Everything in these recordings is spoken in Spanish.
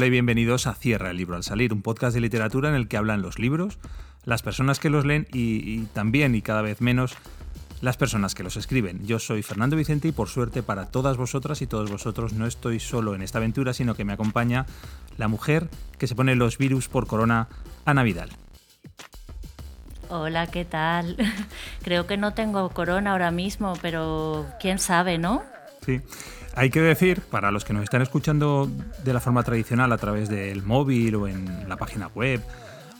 Hola y bienvenidos a Cierra el libro al salir, un podcast de literatura en el que hablan los libros, las personas que los leen y, también y cada vez menos las personas que los escriben. Yo soy Fernando Vicente y por suerte para todas vosotras y todos vosotros no estoy solo en esta aventura, sino que me acompaña la mujer que se pone los virus por corona, Ana Vidal. Hola, ¿qué tal? Creo que no tengo corona ahora mismo, pero quién sabe, ¿no? Sí. Hay que decir, para los que nos están escuchando de la forma tradicional a través del móvil o en la página web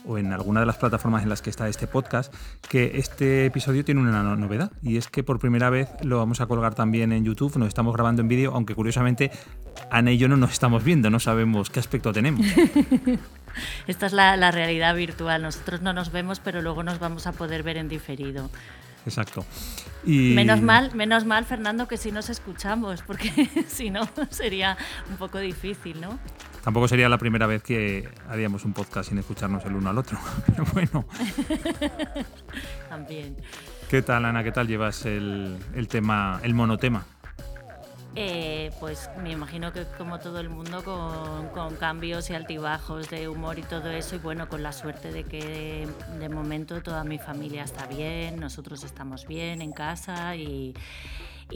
o en alguna de las plataformas en las que está este podcast, que este episodio tiene una novedad y es que por primera vez lo vamos a colgar también en YouTube, nos estamos grabando en vídeo, aunque curiosamente Ana y yo no nos estamos viendo, no sabemos qué aspecto tenemos. Esta es la, la realidad virtual, nosotros no nos vemos, pero luego nos vamos a poder ver en diferido exacto. Y... Menos mal, menos mal, Fernando, que si nos escuchamos, porque si no sería un poco difícil, ¿no? Tampoco sería la primera vez que haríamos un podcast sin escucharnos el uno al otro, pero bueno. También. ¿Qué tal, Ana? ¿Qué tal llevas el, el tema, el monotema? Eh, pues me imagino que como todo el mundo con, cambios y altibajos de humor y todo eso y bueno con la suerte de que de momento toda mi familia está bien nosotros estamos bien en casa y,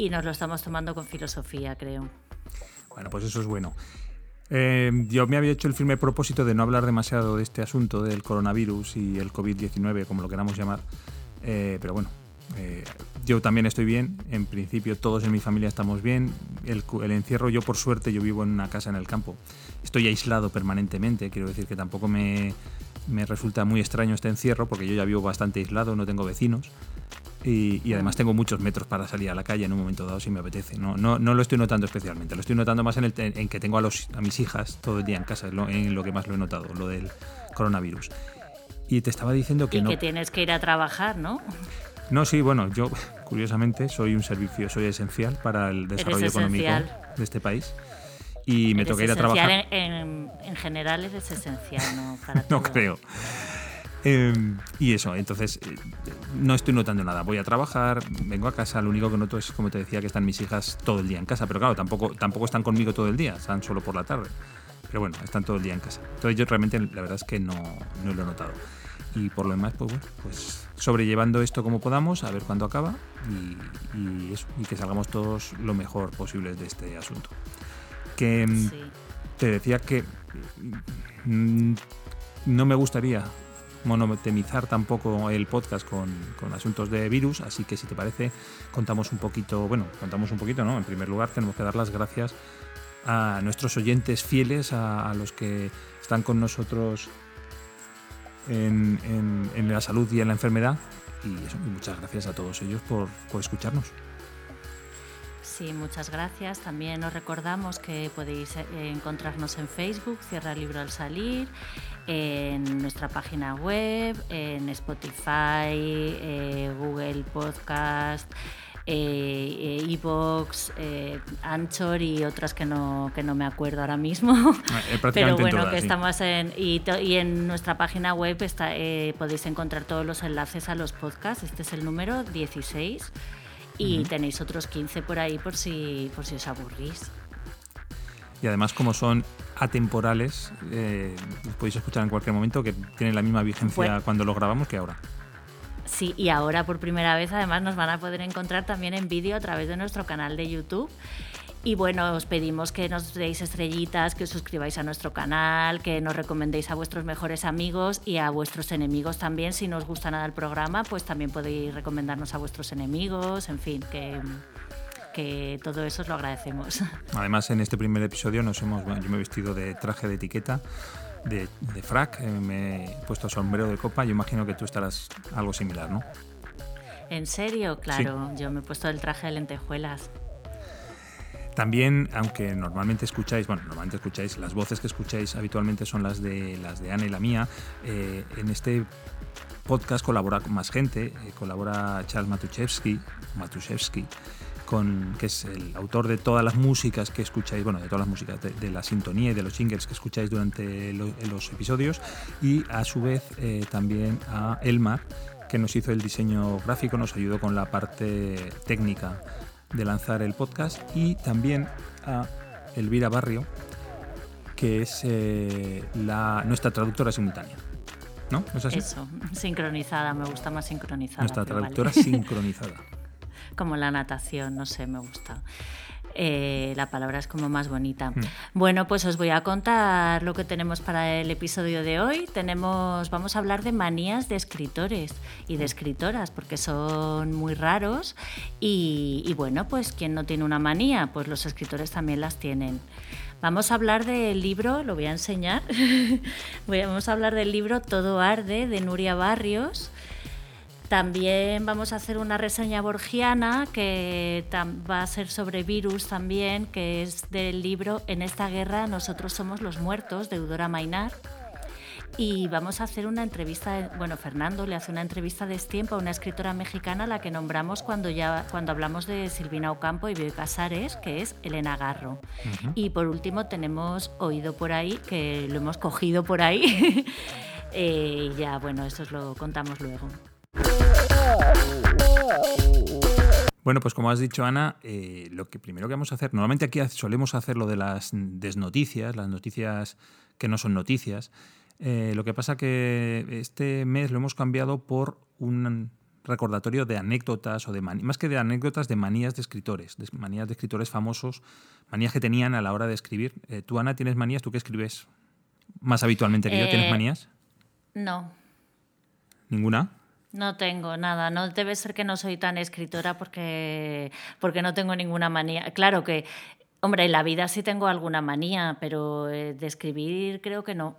nos lo estamos tomando con filosofía creo. Bueno pues eso es bueno. Eh, yo me había hecho el firme propósito de no hablar demasiado de este asunto del coronavirus y el COVID-19 como lo queramos llamar. Eh, pero bueno eh, yo también estoy bien, en principio todos en mi familia estamos bien. El, encierro, yo por suerte, yo vivo en una casa en el campo. Estoy aislado permanentemente, quiero decir que tampoco me, resulta muy extraño este encierro porque yo ya vivo bastante aislado, no tengo vecinos. Y, además tengo muchos metros para salir a la calle en un momento dado si me apetece. No, no, no lo estoy notando especialmente, lo estoy notando más en, el, en que tengo a, los, a mis hijas todo el día en casa, en lo que más lo he notado, lo del coronavirus. Y te estaba diciendo que y no. que tienes que ir a trabajar, ¿no? No, sí, bueno, yo curiosamente soy un servicio, soy esencial para el desarrollo económico de este país y me toca ir a trabajar. En, en, general es esencial, ¿no? Para no creo. Em, y eso, entonces eh, no estoy notando nada. Voy a trabajar, vengo a casa, lo único que noto es, como te decía, que están mis hijas todo el día en casa, pero claro, tampoco, tampoco están conmigo todo el día, están solo por la tarde. Pero bueno, están todo el día en casa. Entonces yo realmente la verdad es que no, no lo he notado y por lo demás, pues bueno, pues sobrellevando esto como podamos, a ver cuándo acaba y, eso, y que salgamos todos lo mejor posible de este asunto. Que mm, te decía que mm, no me gustaría monotemizar tampoco el podcast con, con, asuntos de virus, así que si te parece, contamos un poquito, bueno, contamos un poquito, ¿no? En primer lugar, tenemos que dar las gracias a nuestros oyentes fieles, a los que están con nosotros en, la salud y en la enfermedad. Y, muchas gracias a todos ellos por, escucharnos. Sí, muchas gracias. También os recordamos que podéis eh, encontrarnos en Facebook, Cierra el Libro al Salir, en nuestra página web, en Spotify, eh, Google Podcast, Evox, eh, Anchor y otras que no, que no me acuerdo ahora mismo. Eh, Pero bueno, que estamos en. Y, y, en nuestra página web está, podéis encontrar todos los enlaces a los podcasts. Este es el número 16. Y tenéis otros 15 por ahí por si, por si os aburrís. Y además, como son atemporales, los podéis escuchar en cualquier momento, que tienen la misma vigencia cuando los grabamos que ahora. Sí, y ahora por primera vez además nos van a poder encontrar también en vídeo a través de nuestro canal de YouTube. Y bueno, os pedimos que nos deis estrellitas, que os suscribáis a nuestro canal, que nos recomendéis a vuestros mejores amigos y a vuestros enemigos también. Si no os gusta nada el programa, pues también podéis recomendarnos a vuestros enemigos, en fin, que, que todo eso os lo agradecemos. Además, en este primer episodio nos hemos, yo me he vestido de traje de etiqueta de, frac, eh, me he puesto sombrero de copa, yo imagino que tú estarás algo similar, ¿no? ¿En serio? Claro, yo me he puesto el traje de lentejuelas. También, aunque normalmente escucháis, bueno, normalmente escucháis, las voces que escucháis habitualmente son las de las de Ana y la mía. Eh, en este podcast colabora con más gente, eh, colabora Charles Matuszewski, Matuszewski con, que es el autor de todas las músicas que escucháis, bueno, de todas las músicas, de, la sintonía y de los jingles que escucháis durante los episodios, y a su vez eh, también a Elmar, que nos hizo el diseño gráfico, nos ayudó con la parte técnica de lanzar el podcast, y también a Elvira Barrio, que es eh, la, nuestra traductora simultánea. ¿No? ¿No es así? Eso, sincronizada, me gusta más sincronizada. Nuestra traductora vale. sincronizada. Como la natación, no sé, me gusta. Eh, la palabra es como más bonita. Hmm. Bueno, pues os voy a contar lo que tenemos para el episodio de hoy. Tenemos, vamos a hablar de manías de escritores y de escritoras, porque son muy raros. Y, y bueno, pues quien no tiene una manía, pues los escritores también las tienen. Vamos a hablar del libro, lo voy a enseñar. Vamos a hablar del libro Todo arde de Nuria Barrios. También vamos a hacer una reseña borgiana que va a ser sobre virus también, que es del libro En esta guerra nosotros somos los muertos de Eudora Mainar. Y vamos a hacer una entrevista, bueno, Fernando le hace una entrevista de tiempo a una escritora mexicana a la que nombramos cuando ya cuando hablamos de Silvina Ocampo y Bioy Casares, que es Elena Garro. Y por último tenemos oído por ahí, que lo hemos cogido por ahí. Eh, y ya, bueno, eso os lo contamos luego. Bueno, pues como has dicho, Ana, eh, lo que primero que vamos a hacer, normalmente aquí solemos hacer lo de las desnoticias, las noticias que no son noticias. Eh, lo que pasa que este mes lo hemos cambiado por un recordatorio de anécdotas o de más que de anécdotas, de manías de escritores, de manías de escritores famosos, manías que tenían a la hora de escribir. Eh, ¿Tú, Ana, tienes manías? ¿Tú qué escribes más habitualmente que yo? ¿Tienes manías? No, ¿Ninguna? No tengo nada. No debe ser que no soy tan escritora porque, porque no tengo ninguna manía. Claro que, hombre, en la vida sí tengo alguna manía, pero eh, de escribir creo que no.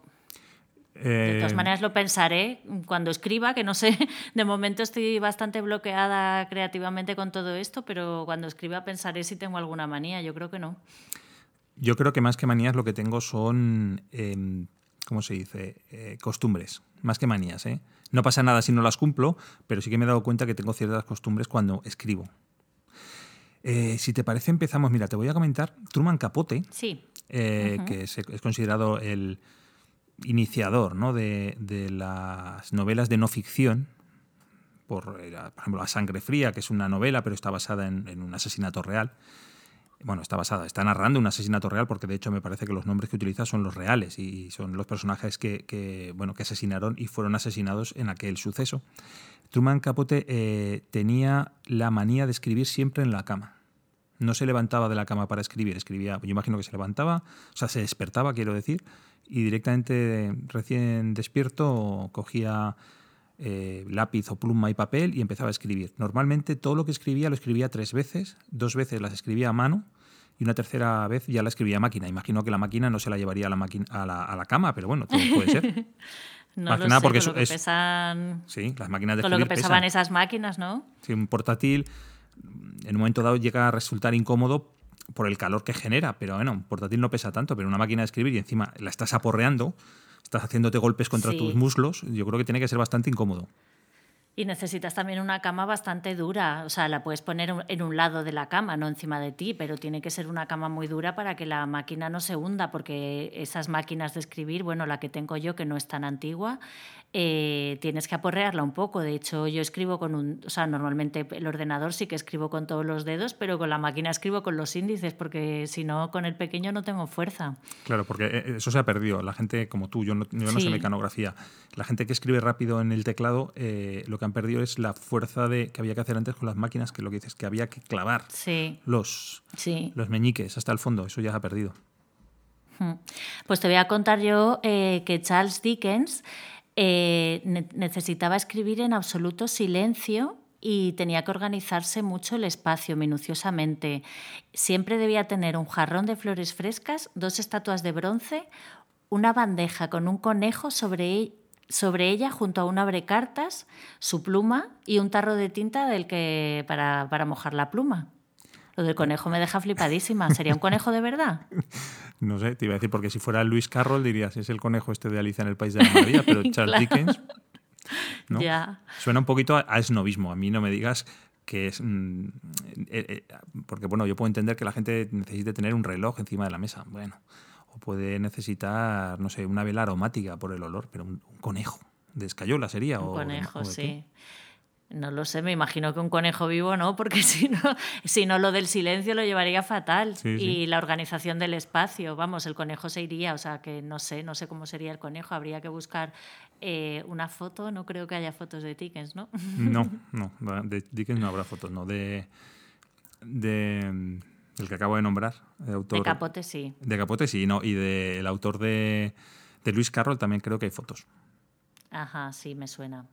De todas Eh, maneras lo pensaré cuando escriba, que no sé, de momento estoy bastante bloqueada creativamente con todo esto, pero cuando escriba pensaré si tengo alguna manía, yo creo que no. Yo creo que más que manías lo que tengo son, eh, ¿cómo se dice? Eh, costumbres, más que manías. ¿eh? No pasa nada si no las cumplo, pero sí que me he dado cuenta que tengo ciertas costumbres cuando escribo. Eh, si te parece, empezamos. Mira, te voy a comentar Truman Capote, Sí, eh, que es, es considerado el iniciador ¿no? de, de las novelas de no ficción. Por, por ejemplo, La Sangre Fría, que es una novela, pero está basada en, en un asesinato real. Bueno, está basada, está narrando un asesinato real, porque de hecho me parece que los nombres que utiliza son los reales y son los personajes que, bueno, que asesinaron y fueron asesinados en aquel suceso. Truman Capote eh, tenía la manía de escribir siempre en la cama. No se levantaba de la cama para escribir, escribía, yo imagino que se levantaba, o sea, se despertaba, quiero decir, y directamente recién despierto cogía eh, lápiz o pluma y papel y empezaba a escribir. Normalmente todo lo que escribía lo escribía tres veces, dos veces las escribía a mano y una tercera vez ya la escribía a máquina. Imagino que la máquina no se la llevaría a la, máquina, a la, a la cama, pero bueno, todo puede ser. no Más lo que nada sé, porque con lo que pesan, Sí, las máquinas de con lo que pesaban pesan. esas máquinas, ¿no? Si un portátil en un momento dado llega a resultar incómodo por el calor que genera, pero bueno, un portátil no pesa tanto, pero una máquina de escribir y encima la estás aporreando, estás haciéndote golpes contra Sí. tus muslos, yo creo que tiene que ser bastante incómodo. Y necesitas también una cama bastante dura, o sea, la puedes poner en un lado de la cama, no encima de ti, pero tiene que ser una cama muy dura para que la máquina no se hunda, porque esas máquinas de escribir, bueno, la que tengo yo, que no es tan antigua, eh, tienes que aporrearla un poco. De hecho, yo escribo con un, o sea, normalmente el ordenador sí que escribo con todos los dedos, pero con la máquina escribo con los índices, porque si no, con el pequeño no tengo fuerza. Claro, porque eh, eso se ha perdido. La gente como tú, yo no, yo no sé Sí. mecanografía. La gente que escribe rápido en el teclado, eh, lo que han perdido es la fuerza de que había que hacer antes con las máquinas, que lo que dices, que había que clavar Sí, los, sí. los meñiques hasta el fondo. Eso ya se ha perdido. Mm. Pues te voy a contar yo eh, que Charles Dickens eh, ne- necesitaba escribir en absoluto silencio y tenía que organizarse mucho el espacio minuciosamente. Siempre debía tener un jarrón de flores frescas, dos estatuas de bronce, una bandeja con un conejo sobre, e- sobre ella junto a un abrecartas, su pluma y un tarro de tinta del que, para, para mojar la pluma. Lo del conejo me deja flipadísima. ¿Sería un conejo de verdad? No sé, te iba a decir, porque si fuera Luis Carroll dirías, es el conejo este de Alicia en el País de la Maravilla, pero Charles Claro. Dickens ¿no? Ya. suena un poquito a, a esnovismo. A mí no me digas que es... mm, eh, eh, porque, bueno, yo puedo entender que la gente necesite tener un reloj encima de la mesa. Bueno, o puede necesitar, no sé, una vela aromática por el olor, pero un, un conejo de escayola sería. Un o, conejo, o de sí. No lo sé, me imagino que un conejo vivo no, porque si no, si no lo del silencio lo llevaría fatal. Y la organización del espacio, vamos, el conejo se iría, o sea que no sé, no sé cómo sería el conejo, habría que buscar eh, una foto, no creo que haya fotos de Dickens, ¿no? No, no, de Dickens no habrá fotos, no, de, de el que acabo de nombrar, el autor. De Capote sí. De Capote sí, no, y del autor de, de Luis Carroll también creo que hay fotos. Ajá, sí, me suena.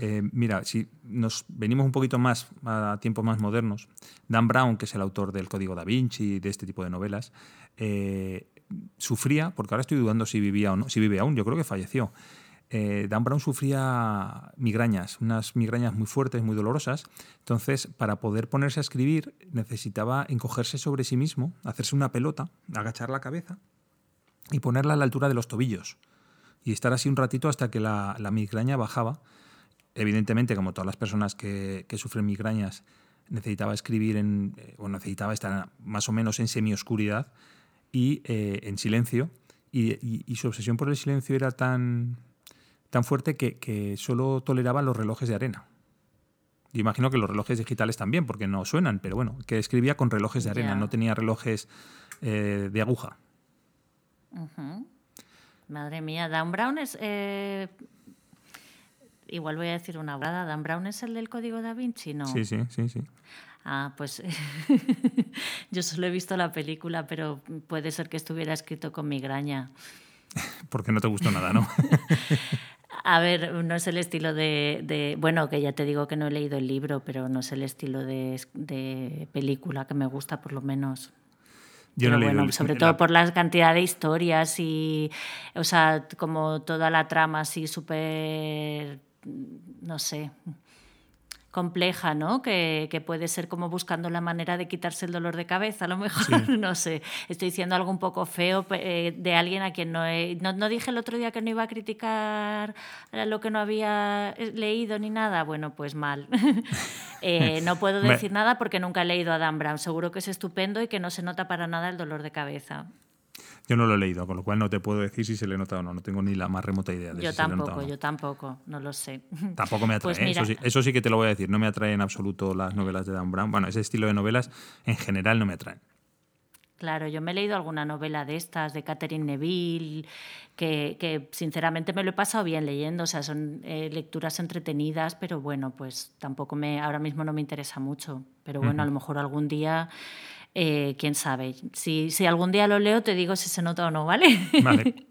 Eh, mira, si nos venimos un poquito más a tiempos más modernos, Dan Brown, que es el autor del Código da Vinci y de este tipo de novelas, eh, sufría, porque ahora estoy dudando si vivía o no, si vive aún, yo creo que falleció. Eh, Dan Brown sufría migrañas, unas migrañas muy fuertes, muy dolorosas. Entonces, para poder ponerse a escribir, necesitaba encogerse sobre sí mismo, hacerse una pelota, agachar la cabeza y ponerla a la altura de los tobillos. Y estar así un ratito hasta que la migraña bajaba evidentemente, como todas las personas que, sufren migrañas, necesitaba escribir en, eh, o necesitaba estar más o menos en semioscuridad y eh, en silencio. Y, su obsesión por el silencio era tan, tan fuerte que, solo toleraba los relojes de arena. Y imagino que los relojes digitales también, porque no suenan, pero bueno, que escribía con relojes de arena, no tenía relojes eh, de aguja. Madre mía, Dan Brown es igual voy a decir una brada, Dan Brown es el del código da Vinci, ¿no? Sí, sí, sí, sí. Ah, pues yo solo he visto la película, pero puede ser que estuviera escrito con migraña. Porque no te gustó nada, ¿no? A ver, no es el estilo de, Bueno, que ya te digo que no he leído el libro, pero no es el estilo de, película que me gusta, por lo menos. Yo no bueno, sobre todo por la cantidad de historias y, o sea, como toda la trama así súper no sé, compleja, ¿no? Que, puede ser como buscando la manera de quitarse el dolor de cabeza, a lo mejor, no sé. Estoy diciendo algo un poco feo eh, de alguien a quien no, he, no, dije el otro día que no iba a criticar lo que no había eh, leído ni nada. Bueno, pues mal. Eh, no puedo decir nada porque nunca he leído a Dan Brown. Seguro que es estupendo y que no se nota para nada el dolor de cabeza. Yo no lo he leído, con lo cual no te puedo decir si se le nota o no. No tengo ni la más remota idea de yo si tampoco, se le nota Yo tampoco, no lo sé. Tampoco me atrae. Pues ¿eh? eso, sí, eso, sí, que te lo voy a decir. No me atrae en absoluto las novelas de Dan Brown. Bueno, ese estilo de novelas en general no me atraen. Claro, yo me he leído alguna novela de estas, de Catherine Neville, que, sinceramente me lo he pasado bien leyendo, o sea, son eh, lecturas entretenidas, pero bueno, pues tampoco me, ahora mismo no me interesa mucho, pero bueno, a lo mejor algún día eh, quién sabe. Si, si, algún día lo leo, te digo si se nota o no, ¿vale? Vale.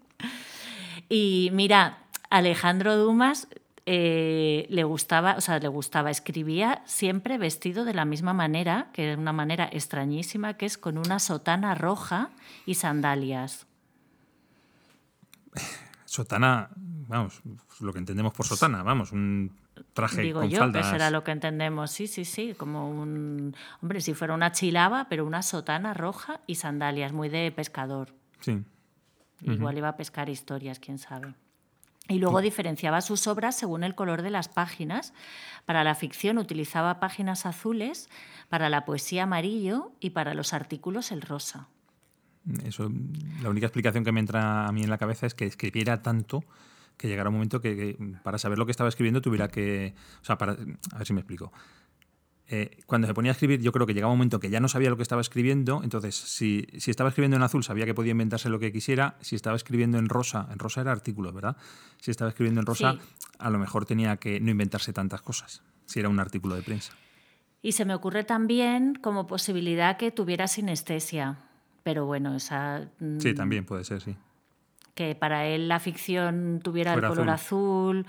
y mira, Alejandro Dumas eh, le gustaba, o sea, le gustaba, escribía siempre vestido de la misma manera, que era una manera extrañísima, que es con una sotana roja y sandalias. Sotana, vamos, lo que entendemos por sotana, vamos, un traje Digo con yo, faldas. que será lo que entendemos, sí, sí, sí, como un, hombre, si fuera una chilaba, pero una sotana roja y sandalias, muy de pescador. Sí. Igual iba a pescar historias, quién sabe. Y luego diferenciaba sus obras según el color de las páginas. Para la ficción utilizaba páginas azules, para la poesía amarillo y para los artículos el rosa. Eso, la única explicación que me entra a mí en la cabeza es que escribiera tanto que llegara un momento que, para saber lo que estaba escribiendo tuviera que... O sea, para, a ver si me explico. Eh, cuando se ponía a escribir, yo creo que llegaba un momento que ya no sabía lo que estaba escribiendo, entonces si, si, estaba escribiendo en azul sabía que podía inventarse lo que quisiera, si estaba escribiendo en rosa, en rosa era artículo, ¿verdad? Si estaba escribiendo en rosa, a lo mejor tenía que no inventarse tantas cosas, si era un artículo de prensa. Y se me ocurre también como posibilidad que tuviera sinestesia, pero bueno, esa... Sí, mm, también puede ser, sí que para él la ficción tuviera el color azul,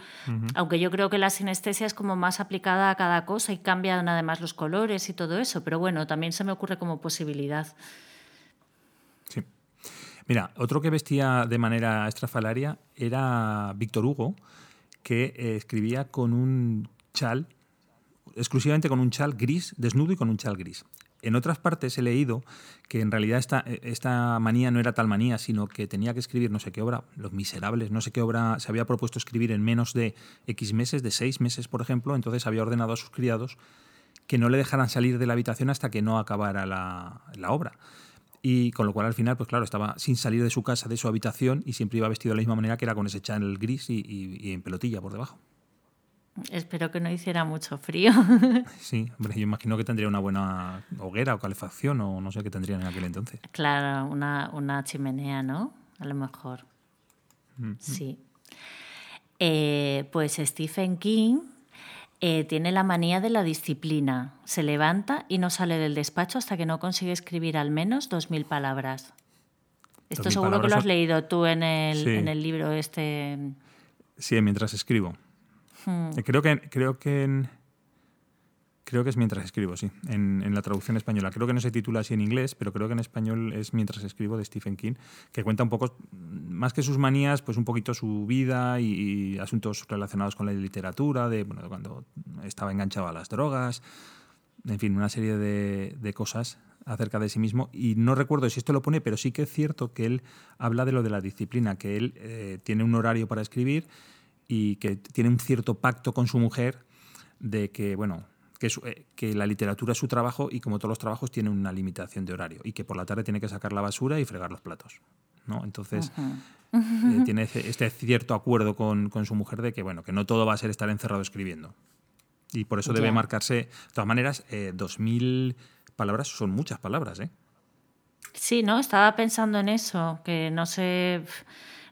aunque yo creo que la sinestesia es como más aplicada a cada cosa y cambian además los colores y todo eso, pero bueno, también se me ocurre como posibilidad. Sí. Mira, otro que vestía de manera estrafalaria era Víctor Hugo, que eh, escribía con un chal, exclusivamente con un chal gris, desnudo y con un chal gris. En otras partes he leído que en realidad esta, esta, manía no era tal manía, sino que tenía que escribir no sé qué obra, Los Miserables, no sé qué obra se había propuesto escribir en menos de X meses, de seis meses, por ejemplo, entonces había ordenado a sus criados que no le dejaran salir de la habitación hasta que no acabara la, obra. Y con lo cual al final, pues claro, estaba sin salir de su casa, de su habitación, y siempre iba vestido de la misma manera que era con ese channel gris y en pelotilla por debajo. Espero que no hiciera mucho frío. Sí, hombre, yo imagino que tendría una buena hoguera o calefacción o no sé qué tendrían en aquel entonces. Claro, una, una chimenea, ¿no? A lo mejor. Sí. Eh, pues Stephen King eh, tiene la manía de la disciplina. Se levanta y no sale del despacho hasta que no consigue escribir al menos dos mil palabras. Esto 2000 seguro que lo palabras has leído tú en el, Sí. en el libro este. Sí, mientras escribo. Hmm. Eh, Creo que creo que en- creo que es mientras escribo, sí, en, la traducción española. Creo que no se titula así en inglés, pero creo que en español es mientras escribo de Stephen King, que cuenta un poco más que sus manías, pues un poquito su vida y, asuntos relacionados con la literatura, de bueno, cuando estaba enganchado a las drogas, en fin, una serie de, de cosas acerca de sí mismo. Y no recuerdo si esto lo pone, pero sí que es cierto que él habla de lo de la disciplina, que él eh, tiene un horario para escribir y que tiene un cierto pacto con su mujer de que, bueno, que, su- eh, que la literatura es su trabajo y como todos los trabajos tiene una limitación de horario y que por la tarde tiene que sacar la basura y fregar los platos. ¿no? Entonces, eh, tiene este cierto acuerdo con, con su mujer de que, bueno, que no todo va a ser estar encerrado escribiendo. Y por eso debe marcarse, de todas maneras, eh, 2.000 palabras son muchas palabras, ¿eh? Sí, ¿no? Estaba pensando en eso, que no sé,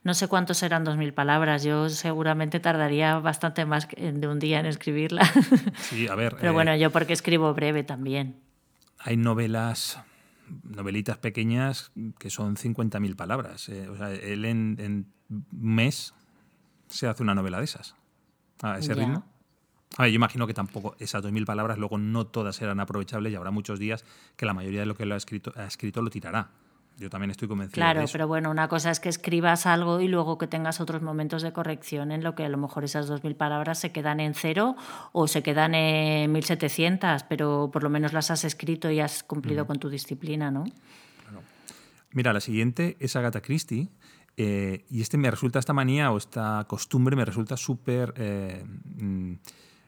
no sé cuántos eran dos mil palabras. Yo seguramente tardaría bastante más de un día en escribirla. Sí, a ver, Pero eh, bueno, yo porque escribo breve también. hay novelas, novelitas pequeñas que son 50.000 palabras. eh, o sea, él en, en un mes se hace una novela de esas. A ese Ya. ritmo. A ver, yo imagino que tampoco esas 2.000 palabras luego no todas serán aprovechables y habrá muchos días que la mayoría de lo que lo ha escrito, ha escrito lo tirará. Yo también estoy convencido Claro, de eso. pero bueno, una cosa es que escribas algo y luego que tengas otros momentos de corrección en lo que a lo mejor esas dos mil palabras se quedan en cero o se quedan en 1700, pero por lo menos las has escrito y has cumplido con tu disciplina, ¿no? Mira, la siguiente es Agatha Christie. eh, y este me resulta, esta manía o esta costumbre me resulta súper eh, mm,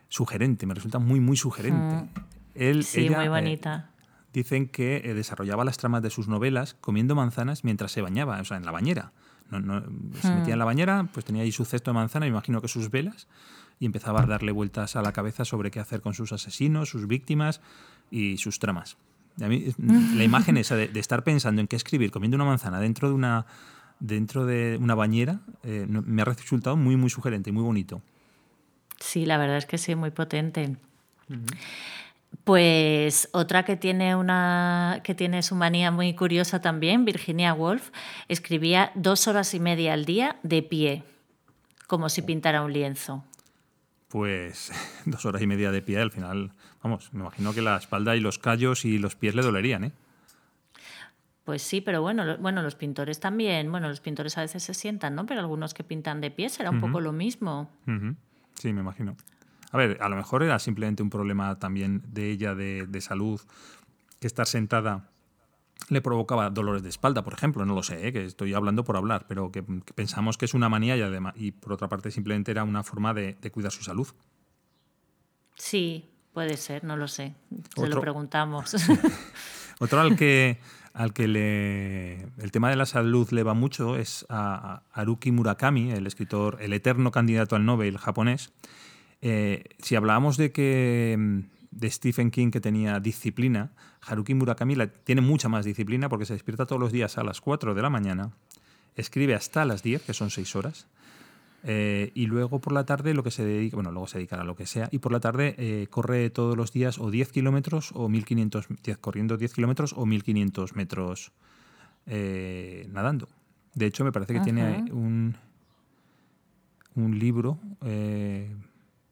sugerente, me resulta muy, muy sugerente. Él- Sí, ella, muy eh, bonita. Dicen que eh, desarrollaba las tramas de sus novelas comiendo manzanas mientras se bañaba, o sea, en la bañera. No, no, se metía en la bañera, pues tenía ahí su cesto de manzana, me imagino que sus velas, y empezaba a darle vueltas a la cabeza sobre qué hacer con sus asesinos, sus víctimas y sus tramas. A mí, la imagen esa de, de estar pensando en qué escribir comiendo una manzana dentro de una, dentro de una bañera eh, me ha resultado muy, muy sugerente y muy bonito. Sí, la verdad es que sí, muy potente. Pues otra que tiene una que tiene su manía muy curiosa también, Virginia Woolf, escribía dos horas y media al día de pie, como si pintara un lienzo. Pues dos horas y media de pie, al final, vamos, me imagino que la espalda y los callos y los pies le dolerían, ¿eh? Pues sí, pero bueno, lo- bueno, los pintores también, bueno, los pintores a veces se sientan, ¿no? Pero algunos que pintan de pie será un poco lo mismo. Sí, me imagino. A ver, a lo mejor era simplemente un problema también de ella de, de salud, que estar sentada le provocaba dolores de espalda, por ejemplo, no lo sé, ¿eh? que estoy hablando por hablar, pero que, que pensamos que es una manía y además, y por otra parte simplemente era una forma de, de cuidar su salud. Sí, puede ser, no lo sé. Se Otro- lo preguntamos. Otro al que, al que le, el tema de la salud le va mucho es a, a Haruki Murakami, el escritor, el eterno candidato al Nobel japonés. Eh, si hablábamos de que mm, de Stephen King que tenía disciplina, Haruki Murakami la- tiene mucha más disciplina porque se despierta todos los días a las 4 de la mañana, escribe hasta las 10, que son 6 horas, eh, y luego por la tarde lo que se dedica, bueno, luego se dedicará a lo que sea, y por la tarde eh, corre todos los días o 10 kilómetros o 1500, 10 corriendo 10 kilómetros o 1500 metros eh, nadando. De hecho, me parece que tiene un, un libro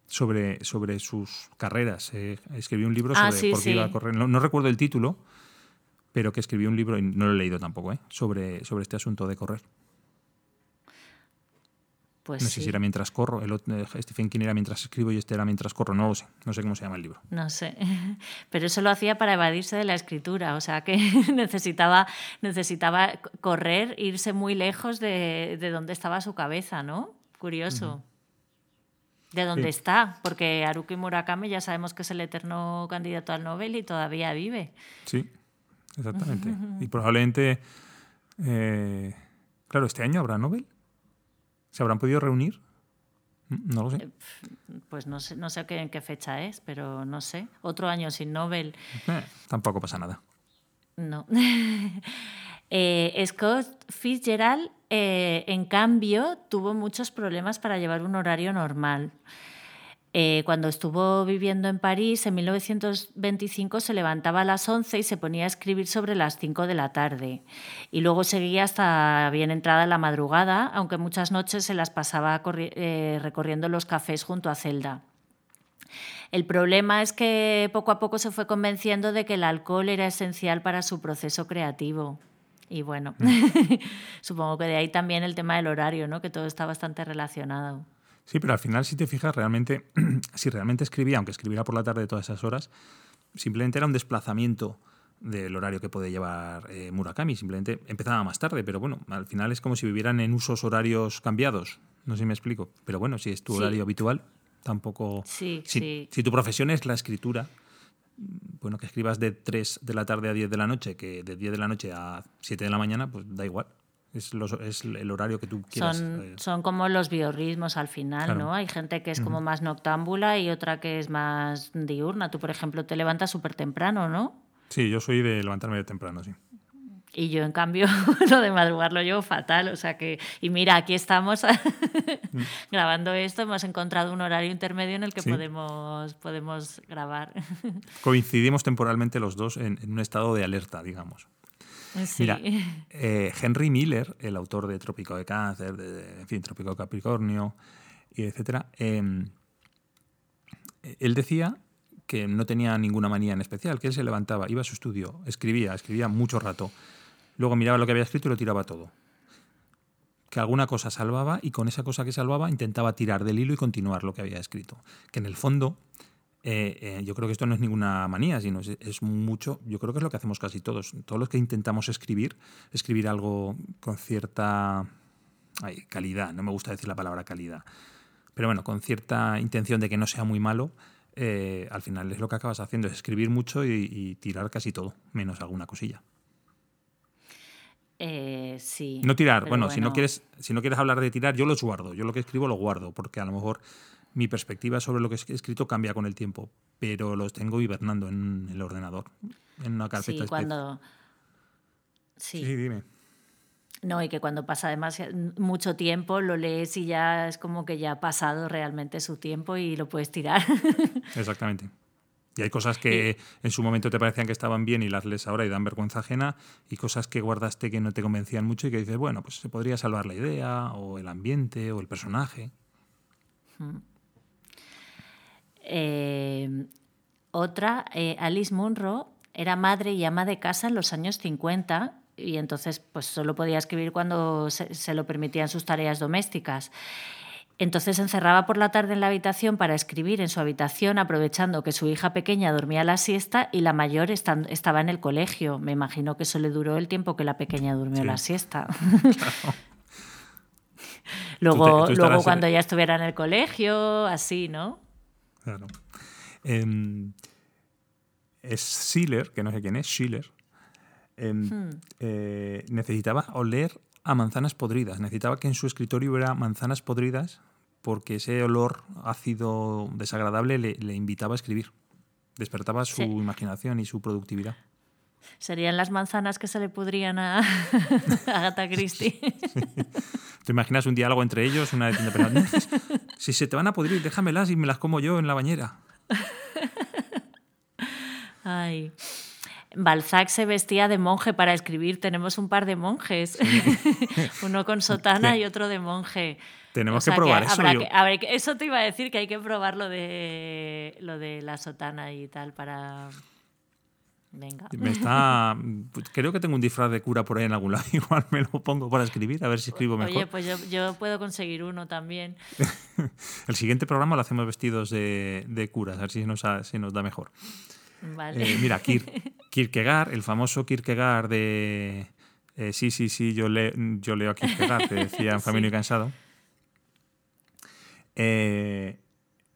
sobre, sobre sus carreras. eh, escribió un libro Ah, sobre sí, por qué iba a correr. No, no recuerdo el título, pero que escribió un libro, y no lo he leído tampoco, eh, sobre, sobre este asunto de correr. Pues No sí. sé si era mientras corro, el otro, eh, Stephen King era mientras escribo y este era mientras corro, no lo sé, no sé cómo se llama el libro. No sé, pero eso lo hacía para evadirse de la escritura, o sea que necesitaba, necesitaba correr, irse muy lejos de, de donde estaba su cabeza, ¿no? Curioso. De dónde Sí. está, porque Haruki Murakami ya sabemos que es el eterno candidato al Nobel y todavía vive. Sí, exactamente. Y probablemente, eh, claro, este año habrá Nobel. ¿Se habrán podido reunir? Mm, No lo sé. Pues no sé, no sé qué, en qué fecha es, pero no sé. Otro año sin Nobel. Eh, tampoco pasa nada. No. Eh, Scott Fitzgerald, eh, en cambio, tuvo muchos problemas para llevar un horario normal. Eh, cuando estuvo viviendo en París, en 1925, se levantaba a las 11 y se ponía a escribir sobre las 5 de la tarde. Y luego seguía hasta bien entrada la madrugada, aunque muchas noches se las pasaba eh, recorriendo los cafés junto a Zelda. El problema es que poco a poco se fue convenciendo de que el alcohol era esencial para su proceso creativo. Y bueno, supongo que de ahí también el tema del horario, ¿no? que todo está bastante relacionado. Sí, pero al final, si te fijas, realmente, si realmente escribía, aunque escribiera por la tarde todas esas horas, simplemente era un desplazamiento del horario que puede llevar eh, Murakami. Simplemente empezaba más tarde, pero bueno, al final es como si vivieran en usos horarios cambiados. No sé si me explico. Pero bueno, si es tu Sí. horario habitual, tampoco. Sí, si, sí. si tu profesión es la escritura, bueno, que escribas de 3 de la tarde a 10 de la noche, que de 10 de la noche a 7 de la mañana, pues da igual. Es, los- es el horario que tú quieras. Son, eh, son como los biorritmos al final, Claro. ¿no? Hay gente que es como más noctámbula y otra que es más diurna. Tú, por ejemplo, te levantas súper temprano, ¿no? Sí, yo soy de levantarme de temprano, sí. Y yo, en cambio, lo de madrugar lo llevo fatal. O sea que, y mira, aquí estamos grabando esto, hemos encontrado un horario intermedio en el que Sí. podemos, podemos grabar. Coincidimos temporalmente los dos en, en un estado de alerta, digamos. Sí. Mira, eh, Henry Miller, el autor de Trópico de Cáncer, de, de- en fin, Trópico de Capricornio, y etcétera, eh, él decía que no tenía ninguna manía en especial, que él se levantaba, iba a su estudio, escribía, escribía mucho rato, luego miraba lo que había escrito y lo tiraba todo. Que alguna cosa salvaba y con esa cosa que salvaba intentaba tirar del hilo y continuar lo que había escrito. Que en el fondo eh, eh, yo creo que esto no es ninguna manía, sino es, mucho, yo creo que es lo que hacemos casi todos. Todos los que intentamos escribir, escribir algo con cierta calidad, no me gusta decir la palabra calidad, pero bueno, con cierta intención de que no sea muy malo, eh, al final es lo que acabas haciendo, es escribir mucho y tirar casi todo, menos alguna cosilla. Eh, sí. No tirar, bueno, Si, no quieres, si no quieres hablar de tirar, yo los guardo, yo lo que escribo lo guardo, porque a lo mejor mi perspectiva sobre lo que he escrito cambia con el tiempo, pero los tengo hibernando en el ordenador, en una carpeta. Sí, cuando. Sí, Sí. sí, dime. No, y que cuando pasa demasiado, mucho tiempo lo lees y ya es como que ya ha pasado realmente su tiempo y lo puedes tirar. Exactamente. Y hay cosas que en su momento te parecían que estaban bien y las lees ahora y dan vergüenza ajena, y cosas que guardaste que no te convencían mucho y que dices, bueno, pues se podría salvar la idea, o el ambiente, o el personaje. Eh, otra, eh, Alice Munro, era madre y ama de casa en los años 50 y entonces pues solo podía escribir cuando se, se lo permitían sus tareas domésticas. Entonces se encerraba por la tarde en la habitación para escribir en su habitación, aprovechando que su hija pequeña dormía la siesta y la mayor estaba en el colegio. Me imagino que eso le duró el tiempo que la pequeña durmió Sí. la siesta. Tú luego, te- tú estarás luego en- cuando ya estuviera en el colegio, así, ¿no? Claro. Em, es Schiller, que no sé quién es, Schiller, em, Hmm. eh, necesitaba oler a manzanas podridas. Necesitaba que en su escritorio hubiera manzanas podridas porque ese olor ácido desagradable le, le invitaba a escribir. Despertaba su Sí. imaginación y su productividad. Serían las manzanas que se le pudrían a Agatha Christie. ¿Te imaginas un diálogo entre ellos? Una de pero, "No, Si se te van a podrir, déjamelas y me las como yo en la bañera. Ay. Balzac se vestía de monje para escribir. Tenemos un par de monjes. Uno con sotana y otro de monje. Tenemos O sea que probar eso. yo- que- eso te iba a decir que hay que probar lo de, lo de la sotana y tal para... Venga. Me está. Creo que tengo un disfraz de cura por ahí en algún lado. Igual me lo pongo para escribir, a ver si escribo mejor. Oye, pues yo, yo puedo conseguir uno también. El siguiente programa lo hacemos vestidos de, de curas, a ver si nos, ha- si nos da mejor. Vale. Eh, mira, Kir- Kierkegaard, el famoso Kierkegaard de. eh, sí, sí, sí, yo, le- yo leo a Kierkegaard, que decía en Familia y Cansado. Eh,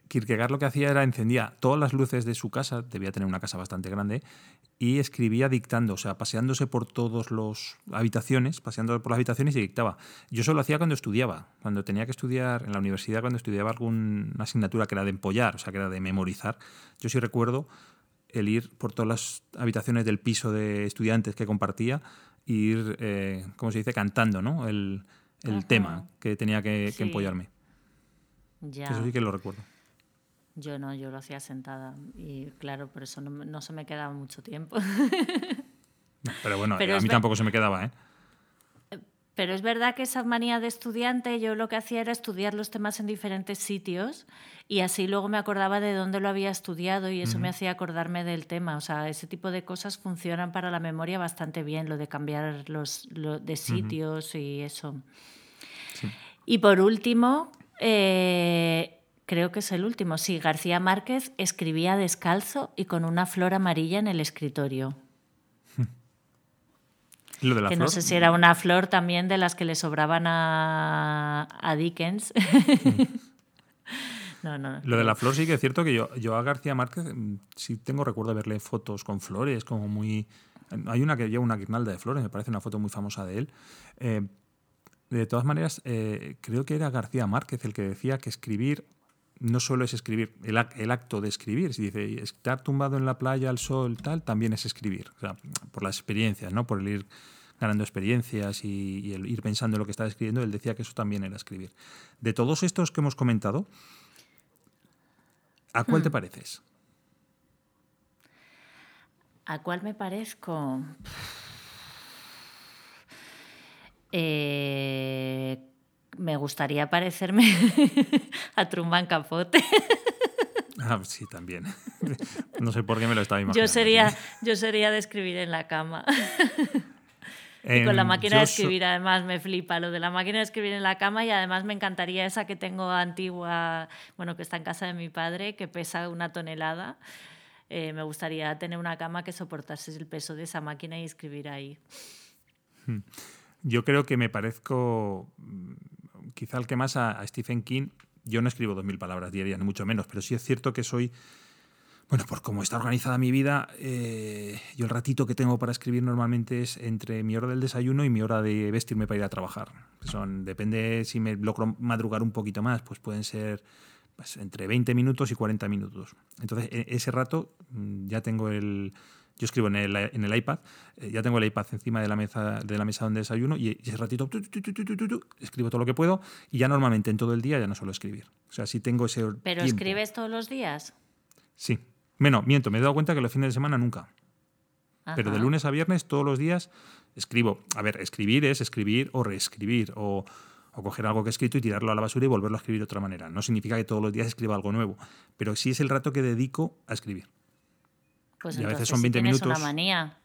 Kierkegaard lo que hacía era encendía todas las luces de su casa, debía tener una casa bastante grande, y escribía dictando, o sea, paseándose por todas las habitaciones, paseando por las habitaciones y dictaba. Yo solo lo hacía cuando estudiaba, cuando tenía que estudiar en la universidad, cuando estudiaba alguna asignatura que era de empollar, o sea, que era de memorizar. Yo sí recuerdo el ir por todas las habitaciones del piso de estudiantes que compartía e ir, eh, ¿cómo se dice?, cantando, ¿no? El, tema que tenía que, empollarme. Eso sí que lo recuerdo. Yo no, yo lo hacía sentada y claro, por eso no, se me quedaba mucho tiempo. Pero bueno, a mí tampoco se me quedaba, ¿eh? Pero es verdad que esa manía de estudiante, yo lo que hacía era estudiar los temas en diferentes sitios y así luego me acordaba de dónde lo había estudiado y eso me hacía acordarme del tema. O sea, ese tipo de cosas funcionan para la memoria bastante bien, lo de cambiar los, de sitios y eso. Y por último, eh, creo que es el último, sí, García Márquez escribía descalzo y con una flor amarilla en el escritorio. Que no sé si era una flor también de las que le sobraban a, Dickens. no, no, Lo de la flor sí que es cierto que yo, yo a García Márquez mm, sí tengo recuerdo de verle fotos con flores, como muy... Hay una que lleva una guirnalda de flores, me parece una foto muy famosa de él. Eh, de todas maneras, eh, creo que era García Márquez el que decía que escribir no solo es escribir, el, acto de escribir, si dice estar tumbado en la playa al sol, tal, también es escribir, por las experiencias, ¿no? por el ir ganando experiencias y, el ir pensando en lo que estaba escribiendo, él decía que eso también era escribir. De todos estos que hemos comentado, ¿a cuál te hmm. pareces? ¿A cuál me parezco? Eh, me gustaría parecerme a Truman Capote. Ah, sí, también. No sé por qué me lo estaba imaginando. Yo sería, yo sería de escribir en la cama. Y con la em, máquina de escribir, además, me flipa lo de la máquina de escribir en la cama y además me encantaría esa que tengo antigua, bueno, que está en casa de mi padre, que pesa una tonelada. Eh, me gustaría tener una cama que soportase el peso de esa máquina y escribir ahí. Hmm. Yo creo que me parezco quizá el que más a, Stephen King. Yo no escribo dos mil palabras diarias, ni mucho menos, pero sí es cierto que soy. Bueno, por cómo está organizada mi vida, eh, yo el ratito que tengo para escribir normalmente es entre mi hora del desayuno y mi hora de vestirme para ir a trabajar. Son, depende si me logro madrugar un poquito más, pues pueden ser pues, entre 20 minutos y 40 minutos. Entonces, e, ese rato mm, ya tengo el, yo escribo en el, en el iPad, eh, ya tengo el iPad encima de la mesa, de la mesa donde desayuno y, ese ratito escribo todo lo que puedo y ya normalmente en todo el día ya no suelo escribir. O sea, si tengo ese. ¿Pero escribes todos los días? Sí. Bueno, miento, me he dado cuenta que los fines de semana nunca. Pero de lunes a viernes, todos los días, escribo. A ver, escribir es escribir o reescribir o, o, coger algo que he escrito y tirarlo a la basura y volverlo a escribir de otra manera. No significa que todos los días escriba algo nuevo, pero sí es el rato que dedico a escribir. Pues y a veces son 20 minutos. una manía.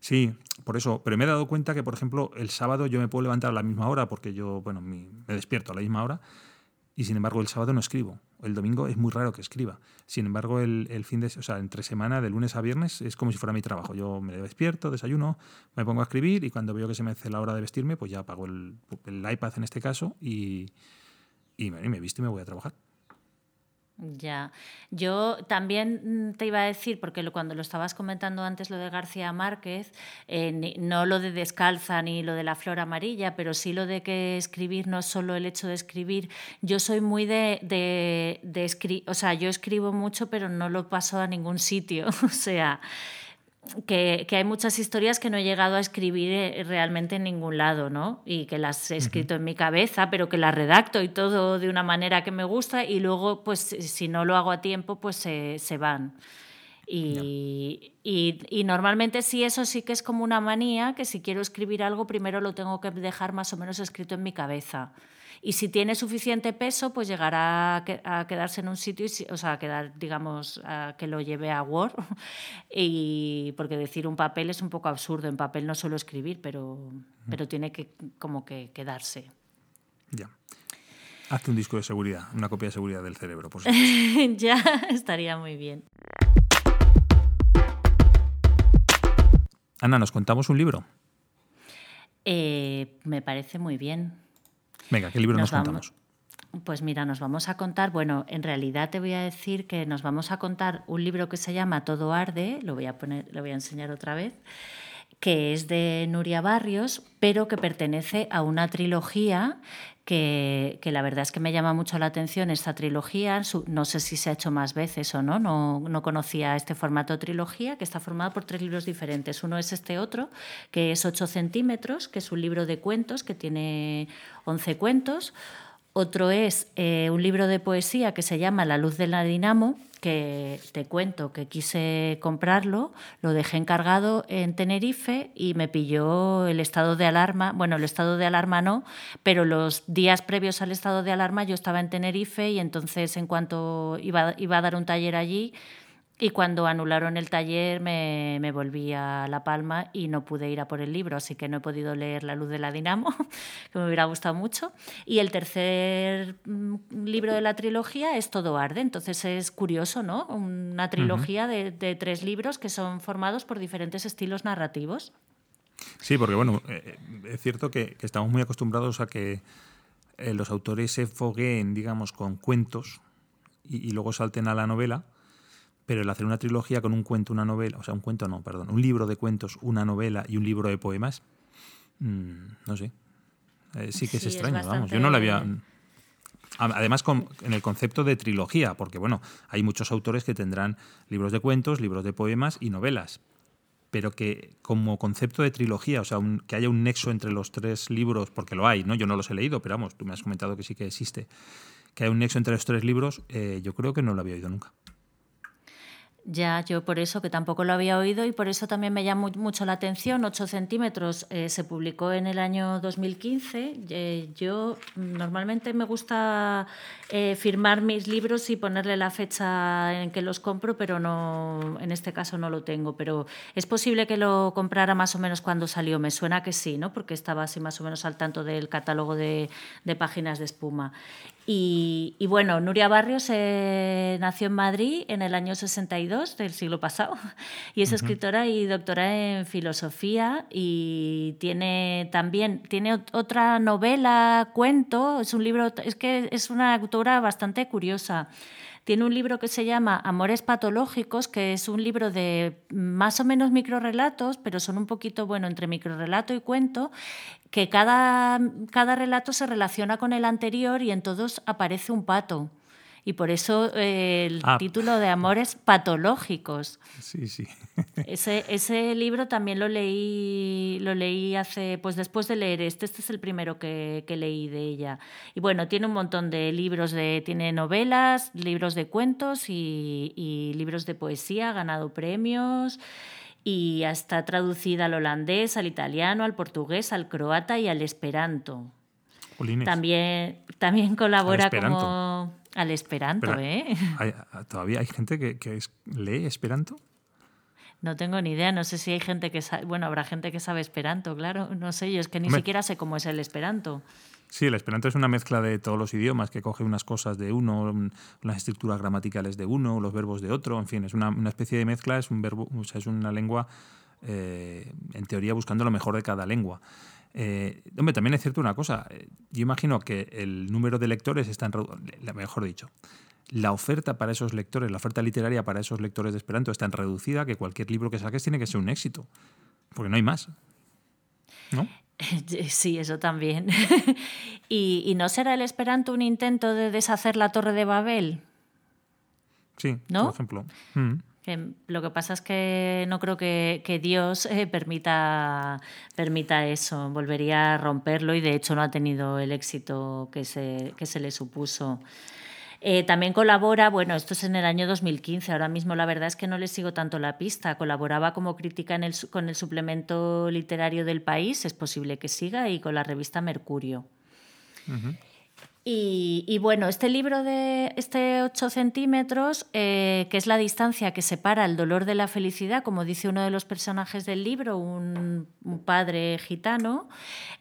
Sí, por eso. Pero me he dado cuenta que, por ejemplo, el sábado yo me puedo levantar a la misma hora porque yo, bueno, me despierto a la misma hora y sin embargo el sábado no escribo. El domingo es muy raro que escriba. Sin embargo, el, fin de, o sea, entre semana, de lunes a viernes, es como si fuera mi trabajo. Yo me despierto, desayuno, me pongo a escribir y cuando veo que se me hace la hora de vestirme, pues ya apago el, iPad en este caso y, y me visto y me voy a trabajar. Ya, yo también mm, te iba a decir, porque cuando lo estabas comentando antes lo de García Márquez, eh, no lo de descalza ni lo de la flor amarilla, pero sí lo de que escribir no es solo el hecho de escribir. Yo soy muy de, de, de o sea, yo escribo mucho, pero no lo paso a ningún sitio, o sea que, hay muchas historias que no he llegado a escribir eh, realmente en ningún lado, ¿no? Y que las he escrito en mi cabeza, pero que las redacto y todo de una manera que me gusta y luego, pues si no lo hago a tiempo, pues se, van. Y, y, normalmente sí, eso sí que es como una manía, que si quiero escribir algo, primero lo tengo que dejar más o menos escrito en mi cabeza. Y si tiene suficiente peso, pues llegará a quedarse en un sitio, o sea, a quedar, digamos, a que lo lleve a Word. y porque decir un papel es un poco absurdo. En papel no suelo escribir, pero, pero tiene que como que quedarse. Ya. Hazte un disco de seguridad, una copia de seguridad del cerebro, por ya, estaría muy bien. Ana, ¿nos contamos un libro? Eh, me parece muy bien. Venga, ¿qué libro nos, contamos? Pues mira, nos vamos a contar, bueno, en realidad te voy a decir que nos vamos a contar un libro que se llama Todo arde, lo voy a poner, lo voy a enseñar otra vez, que es de Nuria Barrios, pero que pertenece a una trilogía que, la verdad es que me llama mucho la atención esta trilogía. No sé si se ha hecho más veces o no, no, no conocía este formato trilogía, que está formado por tres libros diferentes. Uno es este otro, que es 8 centímetros, que es un libro de cuentos que tiene 11 cuentos. Otro es eh, un libro de poesía que se llama La luz de la dinamo, que te cuento que quise comprarlo, lo dejé encargado en Tenerife y me pilló el estado de alarma. Bueno, el estado de alarma no, pero los días previos al estado de alarma yo estaba en Tenerife y entonces en cuanto iba, iba a dar un taller allí, y cuando anularon el taller me, me, volví a La Palma y no pude ir a por el libro, así que no he podido leer La luz de la dinamo, que me hubiera gustado mucho. Y el tercer mm, libro de la trilogía es Todo arde, entonces es curioso, ¿no? Una trilogía de, de, tres libros que son formados por diferentes estilos narrativos. Sí, porque bueno, eh, eh, es cierto que, que, estamos muy acostumbrados a que eh, los autores se fogueen, digamos, con cuentos y, y luego salten a la novela pero el hacer una trilogía con un cuento, una novela, o sea, un cuento no, perdón, un libro de cuentos, una novela y un libro de poemas, mmm, no sé. Eh, sí que es extraño, vamos. Yo no lo había. Además, con, en el concepto de trilogía, porque bueno, hay muchos autores que tendrán libros de cuentos, libros de poemas y novelas, pero que como concepto de trilogía, o sea, que haya un nexo entre los tres libros, porque lo hay, ¿no? Yo no los he leído, pero vamos, tú me has comentado que sí que existe, que hay un nexo entre los tres libros, eh, yo creo que no lo había oído nunca. Ya, yo por eso, que tampoco lo había oído y por eso también me llamó mucho la atención. 8 centímetros eh, se publicó en el año 2015. Eh, yo normalmente me gusta eh, firmar mis libros y ponerle la fecha en que los compro, pero no, en este caso no lo tengo. Pero es posible que lo comprara más o menos cuando salió. Me suena que sí, ¿no? porque estaba así más o menos al tanto del catálogo de, de páginas de espuma. Y, bueno, Nuria Barrios eh, nació en Madrid en el año 62 del siglo pasado y es escritora y doctora en filosofía y tiene también tiene otra novela, cuento, es un libro, es que es una autora bastante curiosa. Tiene un libro que se llama Amores patológicos, que es un libro de más o menos microrelatos, pero son un poquito, bueno, entre microrelato y cuento, que cada, cada relato se relaciona con el anterior y en todos aparece un pato. Y por eso eh, el ah. título de Amores Patológicos. Sí, sí. Ese, ese, libro también lo leí, lo leí hace, pues después de leer este, este es el primero que, que, leí de ella. Y bueno, tiene un montón de libros, de, tiene novelas, libros de cuentos y, y libros de poesía, ha ganado premios y está traducida al holandés, al italiano, al portugués, al croata y al esperanto. También, también colabora como al esperanto, ¿eh? ¿Todavía hay gente que, que lee esperanto? No tengo ni idea, no sé si hay gente que sabe, bueno, habrá gente que sabe esperanto, claro, no sé, yo es que ni siquiera sé cómo es el esperanto. Sí, el esperanto es una mezcla de todos los idiomas que coge unas cosas de uno, las estructuras gramaticales de uno, los verbos de otro, en fin, es una, una especie de mezcla, es un verbo, o sea, es una lengua, eh, en teoría, buscando lo mejor de cada lengua. Eh, hombre, también es cierto una cosa. Eh, yo imagino que el número de lectores está en mejor dicho, la oferta para esos lectores, la oferta literaria para esos lectores de Esperanto es tan reducida que cualquier libro que saques tiene que ser un éxito, porque no hay más. ¿No? Sí, eso también. ¿Y, no será el Esperanto un intento de deshacer la Torre de Babel? Sí, ¿No? por ejemplo. Mm. Lo que pasa es que no creo que, Dios eh, permita, permita eso, volvería a romperlo y de hecho no ha tenido el éxito que se, que se le supuso. Eh, también colabora, bueno, esto es en el año 2015, ahora mismo la verdad es que no le sigo tanto la pista, colaboraba como crítica en el, con el suplemento literario del país, es posible que siga, y con la revista Mercurio. Y, bueno, este libro de este 8 centímetros, eh, que es la distancia que separa el dolor de la felicidad, como dice uno de los personajes del libro, un, padre gitano,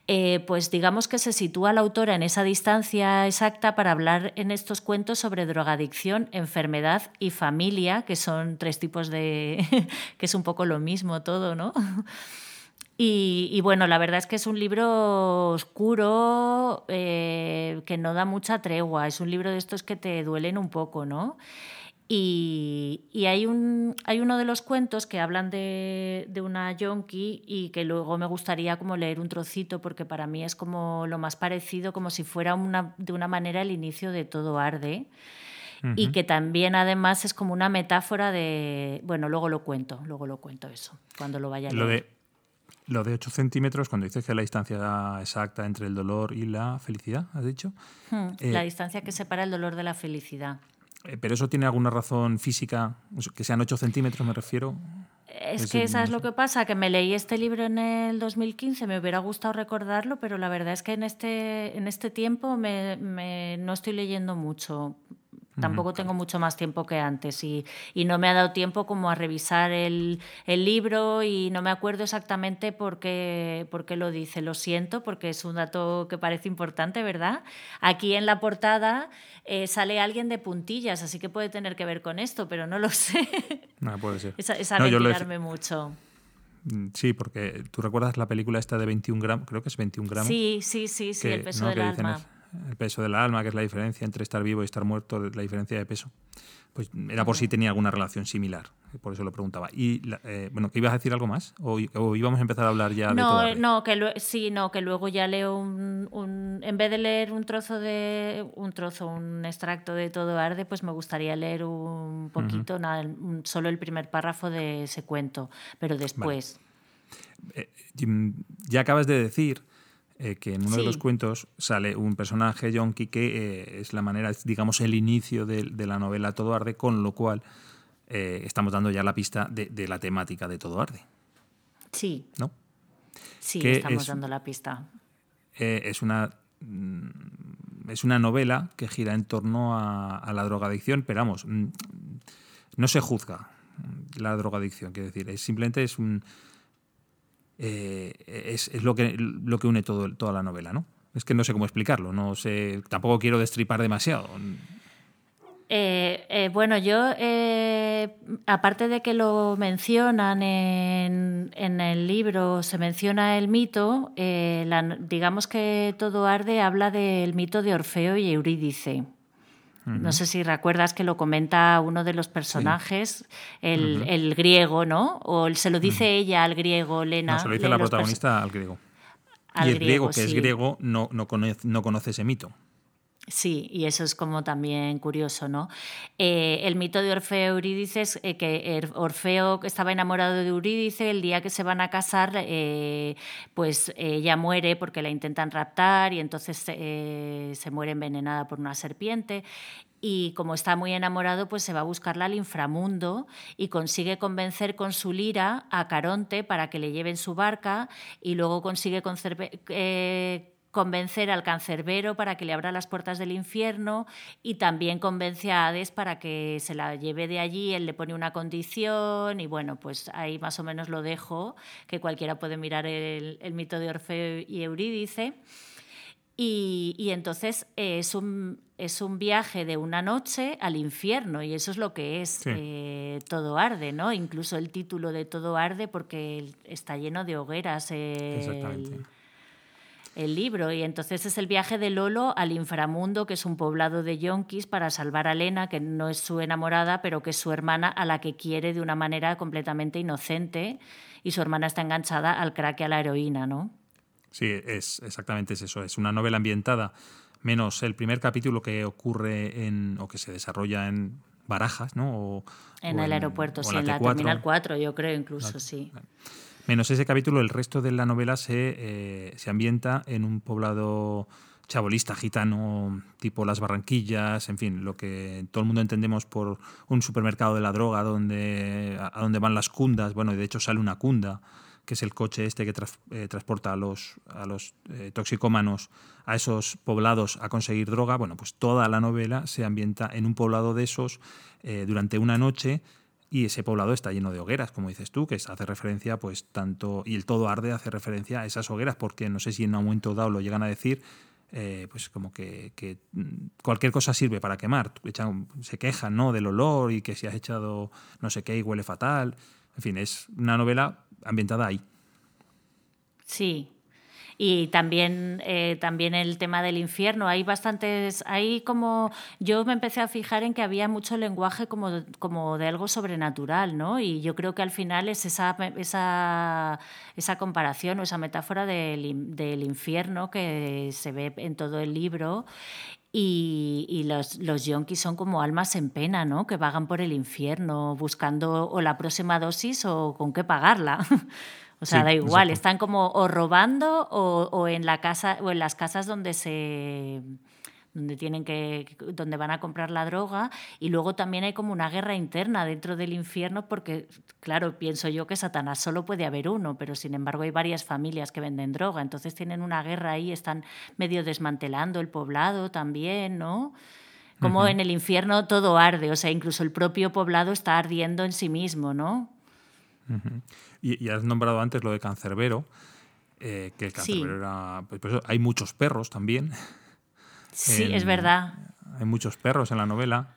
eh, pues digamos que se sitúa la autora en esa distancia exacta para hablar en estos cuentos sobre drogadicción, enfermedad y familia, que son tres tipos de... que es un poco lo mismo todo, ¿no? Y, bueno, la verdad es que es un libro oscuro eh, que no da mucha tregua. Es un libro de estos que te duelen un poco, ¿no? Y, hay, un, hay uno de los cuentos que hablan de, de, una yonki y que luego me gustaría como leer un trocito porque para mí es como lo más parecido, como si fuera una, de una manera el inicio de Todo Arde. Y que también además es como una metáfora de... Bueno, luego lo cuento, luego lo cuento eso, cuando lo vaya a leer. Lo de, lo de 8 centímetros, cuando dices que es la distancia exacta entre el dolor y la felicidad, ¿has dicho? Hmm, la eh, distancia que separa el dolor de la felicidad. Eh, ¿Pero eso tiene alguna razón física? Que sean 8 centímetros, me refiero. Es, que esa es lo que pasa, que me leí este libro en el 2015, me hubiera gustado recordarlo, pero la verdad es que en este, en este tiempo me, no estoy leyendo mucho. Tampoco tengo mucho más tiempo que antes y, y, no me ha dado tiempo como a revisar el, el, libro y no me acuerdo exactamente por qué, por qué lo dice. Lo siento porque es un dato que parece importante, ¿verdad? Aquí en la portada eh, sale alguien de puntillas, así que puede tener que ver con esto, pero no lo sé. No, puede ser. Es, es no, mucho. Mm, sí, porque tú recuerdas la película esta de 21 gramos, creo que es 21 gramos. Sí, sí, sí, sí, el peso del alma el peso del alma, que es la diferencia entre estar vivo y estar muerto, la diferencia de peso. Pues era por si tenía alguna relación similar, por eso lo preguntaba. Y eh, bueno, ¿que ibas a decir algo más? ¿O, íbamos a empezar a hablar ya no, de todo? No, que sí, no, que luego ya leo un, en vez de leer un trozo de un trozo, un extracto de todo arde, pues me gustaría leer un poquito, nada, solo el primer párrafo de ese cuento, pero después. Eh, ya acabas de decir eh, que en uno de los cuentos sale un personaje yonki que eh, es la manera, digamos, el inicio de, la novela Todo Arde, con lo cual eh, estamos dando ya la pista de, la temática de Todo Arde. Sí. ¿No? Sí, estamos dando la pista. es una mm, es una novela que gira en torno a, la drogadicción, pero vamos, mm, no se juzga la drogadicción, quiero decir, es, simplemente es un, eh, es, lo, que, lo que une toda la novela, ¿no? Es que no sé cómo explicarlo, no sé, tampoco quiero destripar demasiado. Eh, eh, bueno, yo, aparte de que lo mencionan en, en, el libro, se menciona el mito, digamos que todo arde habla del mito de Orfeo y Eurídice. No sé si recuerdas que lo comenta uno de los personajes, el, griego, ¿no? O se lo dice ella al griego, Lena. No, se lo dice la protagonista al griego. y el griego, que es griego, no, no, conoce, ese mito. Sí, y eso es como también curioso, ¿no? Eh, el mito de Orfeo y Eurídice es eh, que Orfeo estaba enamorado de Eurídice, el día que se van a casar, eh, pues ella muere porque la intentan raptar y entonces se muere envenenada por una serpiente y como está muy enamorado, pues se va a buscarla al inframundo y consigue convencer con su lira a Caronte para que le lleven su barca y luego consigue eh, convencer al cancerbero para que le abra las puertas del infierno y también convence a Hades para que se la lleve de allí, él le pone una condición y bueno, pues ahí más o menos lo dejo, que cualquiera puede mirar el, el mito de Orfeo y Eurídice. Y, entonces eh, es, un, es un viaje de una noche al infierno y eso es lo que es eh, Todo Arde, ¿no? Incluso el título de Todo Arde porque está lleno de hogueras el, el, libro. Y entonces es el viaje de Lolo al inframundo, que es un poblado de yonkis, para salvar a Lena, que no es su enamorada, pero que es su hermana a la que quiere de una manera completamente inocente y su hermana está enganchada al crack y a la heroína, ¿no? Sí, es exactamente eso. Es una novela ambientada, menos el primer capítulo que ocurre en, o que se desarrolla en Barajas, ¿no? en el aeropuerto, sí, en la Terminal 4, yo creo, incluso, sí. Menos ese capítulo, el resto de la novela se, eh, se ambienta en un poblado chabolista, gitano, tipo Las Barranquillas, en fin, lo que todo el mundo entendemos por un supermercado de la droga donde, a donde van las cundas. Bueno, de hecho sale una cunda que es el coche este que eh, transporta a los, a los eh, toxicómanos a esos poblados a conseguir droga, bueno, pues toda la novela se ambienta en un poblado de esos durante una noche y ese poblado está lleno de hogueras, como dices tú, que hace referencia, pues tanto, y el todo arde hace referencia a esas hogueras, porque no sé si en un momento dado lo llegan a decir, pues como que, mm, cualquier cosa sirve para quemar. se quejan ¿no? del olor y que si has echado no sé qué y huele fatal. En fin, es una novela ambientada ahí. Sí, y también, eh, también el tema del infierno. Hay bastantes, hay como, yo me empecé a fijar en que había mucho lenguaje como, como de algo sobrenatural, ¿no? Y yo creo que al final es esa, esa, esa comparación o esa metáfora del, del infierno que se ve en todo el libro y, y, los, los yonkis son como almas en pena, ¿no? Que vagan por el infierno buscando o la próxima dosis o con qué pagarla. O sea, da igual, están como o robando o, en la casa o en las casas donde se donde tienen que donde van a comprar la droga y luego también hay como una guerra interna dentro del infierno porque claro, pienso yo que Satanás solo puede haber uno, pero sin embargo hay varias familias que venden droga, entonces tienen una guerra ahí, están medio desmantelando el poblado también, ¿no? Como en el infierno todo arde, o sea, incluso el propio poblado está ardiendo en sí mismo, ¿no? Y, has nombrado antes lo de Cancerbero, eh, que el Cancerbero era... Pues, pues hay muchos perros también. Sí, es verdad. Hay muchos perros en la novela.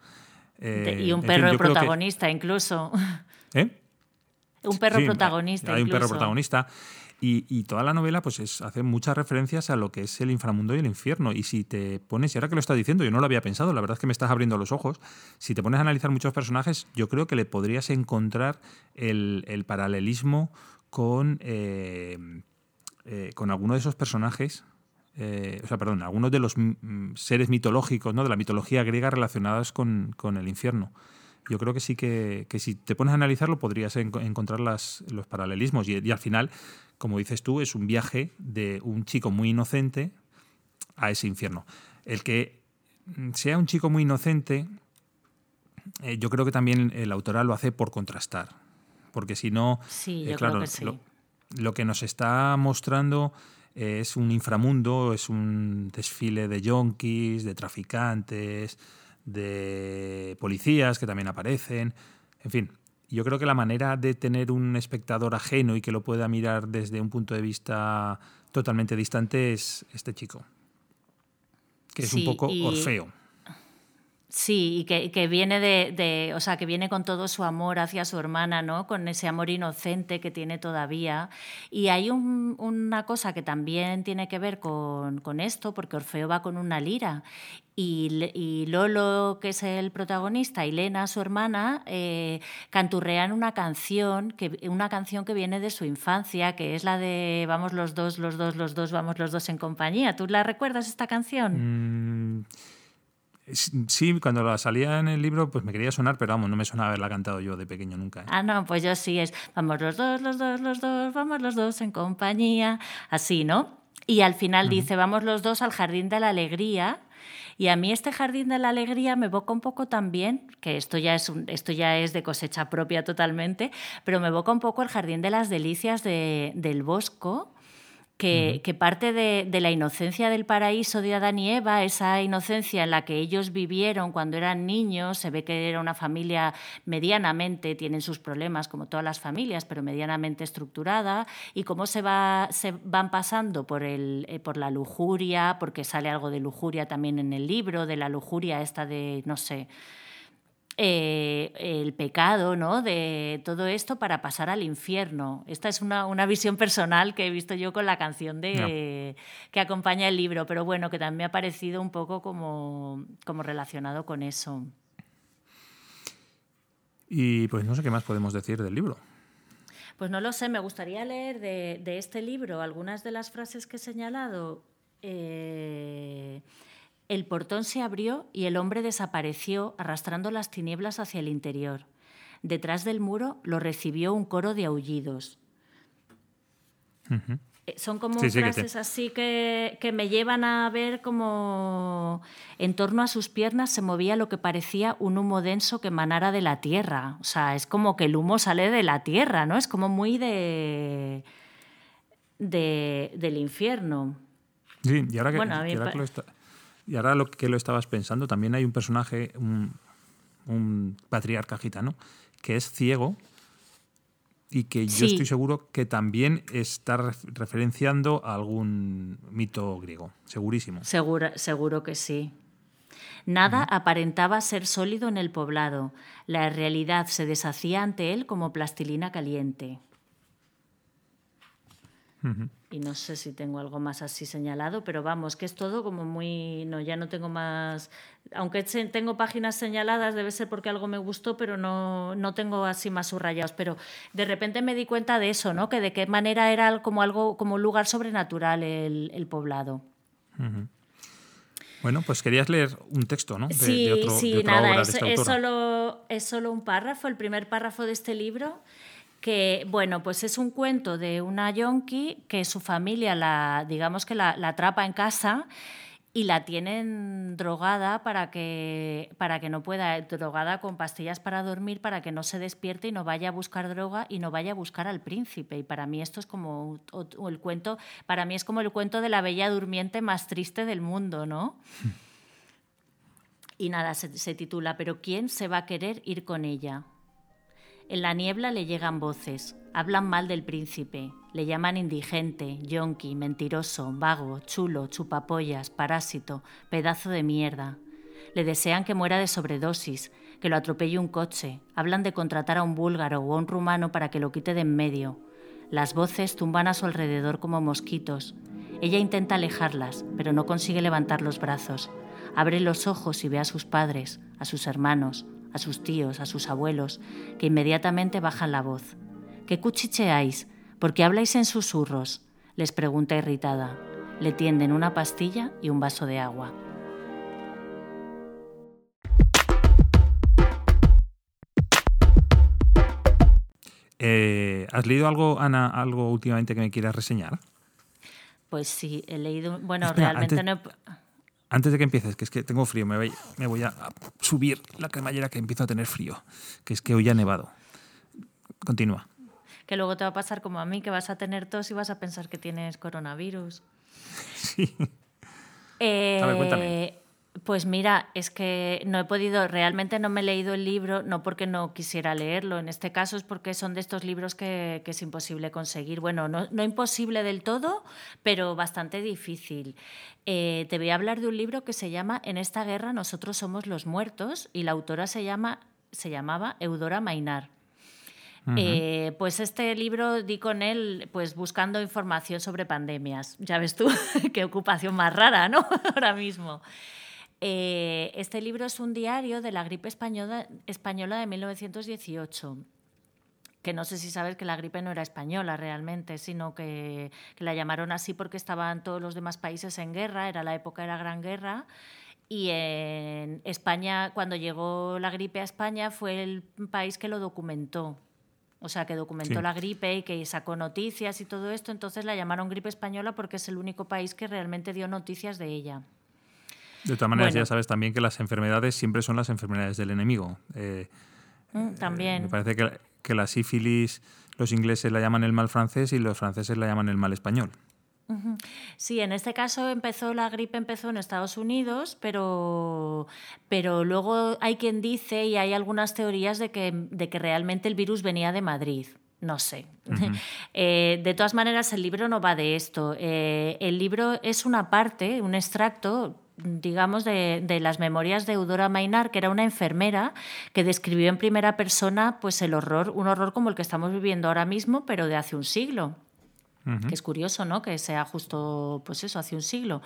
Eh, y un perro protagonista incluso. ¿Eh? Un perro protagonista. Hay un perro protagonista. Y, toda la novela pues es, hace muchas referencias a lo que es el inframundo y el infierno. Y si te pones, y ahora que lo estás diciendo, yo no lo había pensado, la verdad es que me estás abriendo los ojos, si te pones a analizar muchos personajes, yo creo que le podrías encontrar el, paralelismo con, eh, eh, con alguno de esos personajes. Eh, o sea, perdón, algunos de los seres mitológicos, ¿no? de la mitología griega relacionados con, el infierno yo creo que sí que, si te pones a analizarlo podrías encontrar las, los paralelismos y, al final como dices tú, es un viaje de un chico muy inocente a ese infierno. El que sea un chico muy inocente, eh, yo creo que también el autor lo hace por contrastar. Porque si no, eh, claro, Lo, que nos está mostrando es un inframundo, es un desfile de yonkis, de traficantes, de policías que también aparecen. En fin, yo creo que la manera de tener un espectador ajeno y que lo pueda mirar desde un punto de vista totalmente distante es este chico, que es un poco Orfeo. Sí, y que, viene de, o sea, que viene con todo su amor hacia su hermana, ¿no? Con ese amor inocente que tiene todavía. Y hay una cosa que también tiene que ver con, esto, porque Orfeo va con una lira. Y, Lolo, que es el protagonista, y Lena, su hermana, eh, canturrean una canción, que, una canción que viene de su infancia, que es la de Vamos los dos, los dos, los dos, vamos los dos en compañía. ¿Tú la recuerdas esta canción? Mm, Sí, cuando la salía en el libro, pues me quería sonar, pero vamos, no me sonaba haberla cantado yo de pequeño nunca. ¿eh? Ah, no, pues yo sí es, vamos los dos, los dos, los dos, vamos los dos en compañía, así, ¿no? Y al final dice, vamos los dos al jardín de la alegría. Y a mí este jardín de la alegría me evoca un poco también, que esto ya es, esto ya es de cosecha propia totalmente, pero me evoca un poco el jardín de las delicias de, del Bosco, que, parte de, la inocencia del paraíso de Adán y Eva, esa inocencia en la que ellos vivieron cuando eran niños, se ve que era una familia medianamente, tienen sus problemas como todas las familias, pero medianamente estructurada, y cómo se, va, se van pasando por, el, eh, por la lujuria, porque sale algo de lujuria también en el libro, de la lujuria esta de, no sé, eh, el pecado, ¿no? De todo esto para pasar al infierno. Esta es una, visión personal que he visto yo con la canción de, que acompaña el libro, pero bueno, que también me ha parecido un poco como, como relacionado con eso. Y pues no sé qué más podemos decir del libro. Pues no lo sé, me gustaría leer de, este libro algunas de las frases que he señalado. Eh, el portón se abrió y el hombre desapareció arrastrando las tinieblas hacia el interior. Detrás del muro lo recibió un coro de aullidos. Eh, son como frases así que, me llevan a ver como en torno a sus piernas se movía lo que parecía un humo denso que emanara de la tierra. O sea, es como que el humo sale de la tierra, ¿no? Es como muy de, del infierno. Sí, y ahora que, lo está, y ahora lo que lo estabas pensando, también hay un personaje, un, patriarca gitano, que es ciego y que yo estoy seguro que también está referenciando a algún mito griego, segurísimo. Seguro, seguro que sí. Nada aparentaba ser sólido en el poblado. La realidad se deshacía ante él como plastilina caliente. Y no sé si tengo algo más así señalado, pero vamos, que es todo como muy. No, ya no tengo más. Aunque tengo páginas señaladas, debe ser porque algo me gustó, pero no, no tengo así más subrayados. Pero de repente me di cuenta de eso, ¿no? Que de qué manera era como algo, como un lugar sobrenatural el, el poblado. Bueno, pues querías leer un texto, ¿no? sí, sí, nada, es, es, solo, es solo un párrafo, el primer párrafo de este libro que, bueno, pues es un cuento de una yonki que su familia, la, digamos que la, atrapa en casa y la tienen drogada para que, para que no pueda, drogada con pastillas para dormir, para que no se despierte y no vaya a buscar droga y no vaya a buscar al príncipe. Y para mí esto es como el cuento, para mí es como el cuento de la bella durmiente más triste del mundo, ¿no? y nada, se, se titula ¿Pero quién se va a querer ir con ella? En la niebla le llegan voces, hablan mal del príncipe, le llaman indigente, yonki, mentiroso, vago, chulo, chupapollas, parásito, pedazo de mierda. Le desean que muera de sobredosis, que lo atropelle un coche, hablan de contratar a un búlgaro o a un rumano para que lo quite de en medio. Las voces tumban a su alrededor como mosquitos. Ella intenta alejarlas, pero no consigue levantar los brazos. Abre los ojos y ve a sus padres, a sus hermanos, a sus tíos, a sus abuelos, que inmediatamente bajan la voz. ¿Qué cuchicheáis? ¿Por qué habláis en susurros? les pregunta irritada. Le tienden una pastilla y un vaso de agua. Eh, ¿Has leído algo, Ana, algo últimamente que me quieras reseñar? Pues sí, he leído. Bueno, realmente no he antes de que empieces, que es que tengo frío, me voy, me voy a subir la cremallera que empiezo a tener frío, que es que hoy ha nevado. Continúa. Que luego te va a pasar como a mí, que vas a tener tos y vas a pensar que tienes coronavirus. Sí. Eh, a ver, cuéntame. Pues mira, es que no he podido, realmente no me he leído el libro, no porque no quisiera leerlo, en este caso es porque son de estos libros que, es imposible conseguir. Bueno, no, imposible del todo, pero bastante difícil. Eh, te voy a hablar de un libro que se llama En esta guerra nosotros somos los muertos y la autora se, llama, se llamaba Eudora Mainar. Eh, pues este libro di con él pues buscando información sobre pandemias. Ya ves tú, qué ocupación más rara, ¿no? Ahora mismo. Eh, este libro es un diario de la gripe española, española de 1918 que no sé si sabes que la gripe no era española realmente, sino que, la llamaron así porque estaban todos los demás países en guerra, era la época de la Gran Guerra, y en España, cuando llegó la gripe a España, fue el país que lo documentó. O sea, que documentó la gripe y que sacó noticias y todo esto, entonces la llamaron gripe española porque es el único país que realmente dio noticias de ella. De todas maneras, ya sabes también que las enfermedades siempre son las enfermedades del enemigo. Eh, mm, también. me parece que, que, la sífilis los ingleses la llaman el mal francés y los franceses la llaman el mal español. Sí, en este caso empezó la gripe empezó en Estados Unidos, pero, pero luego hay quien dice y hay algunas teorías de que, de que realmente el virus venía de Madrid. No sé. Eh, de todas maneras, el libro no va de esto. Eh, el libro es una parte, un extracto digamos, de, las memorias de Eudora Mainar, que era una enfermera que describió en primera persona pues, el horror, un horror como el que estamos viviendo ahora mismo, pero de hace un siglo. Que es curioso, ¿no? Que sea justo, pues eso, hace un siglo.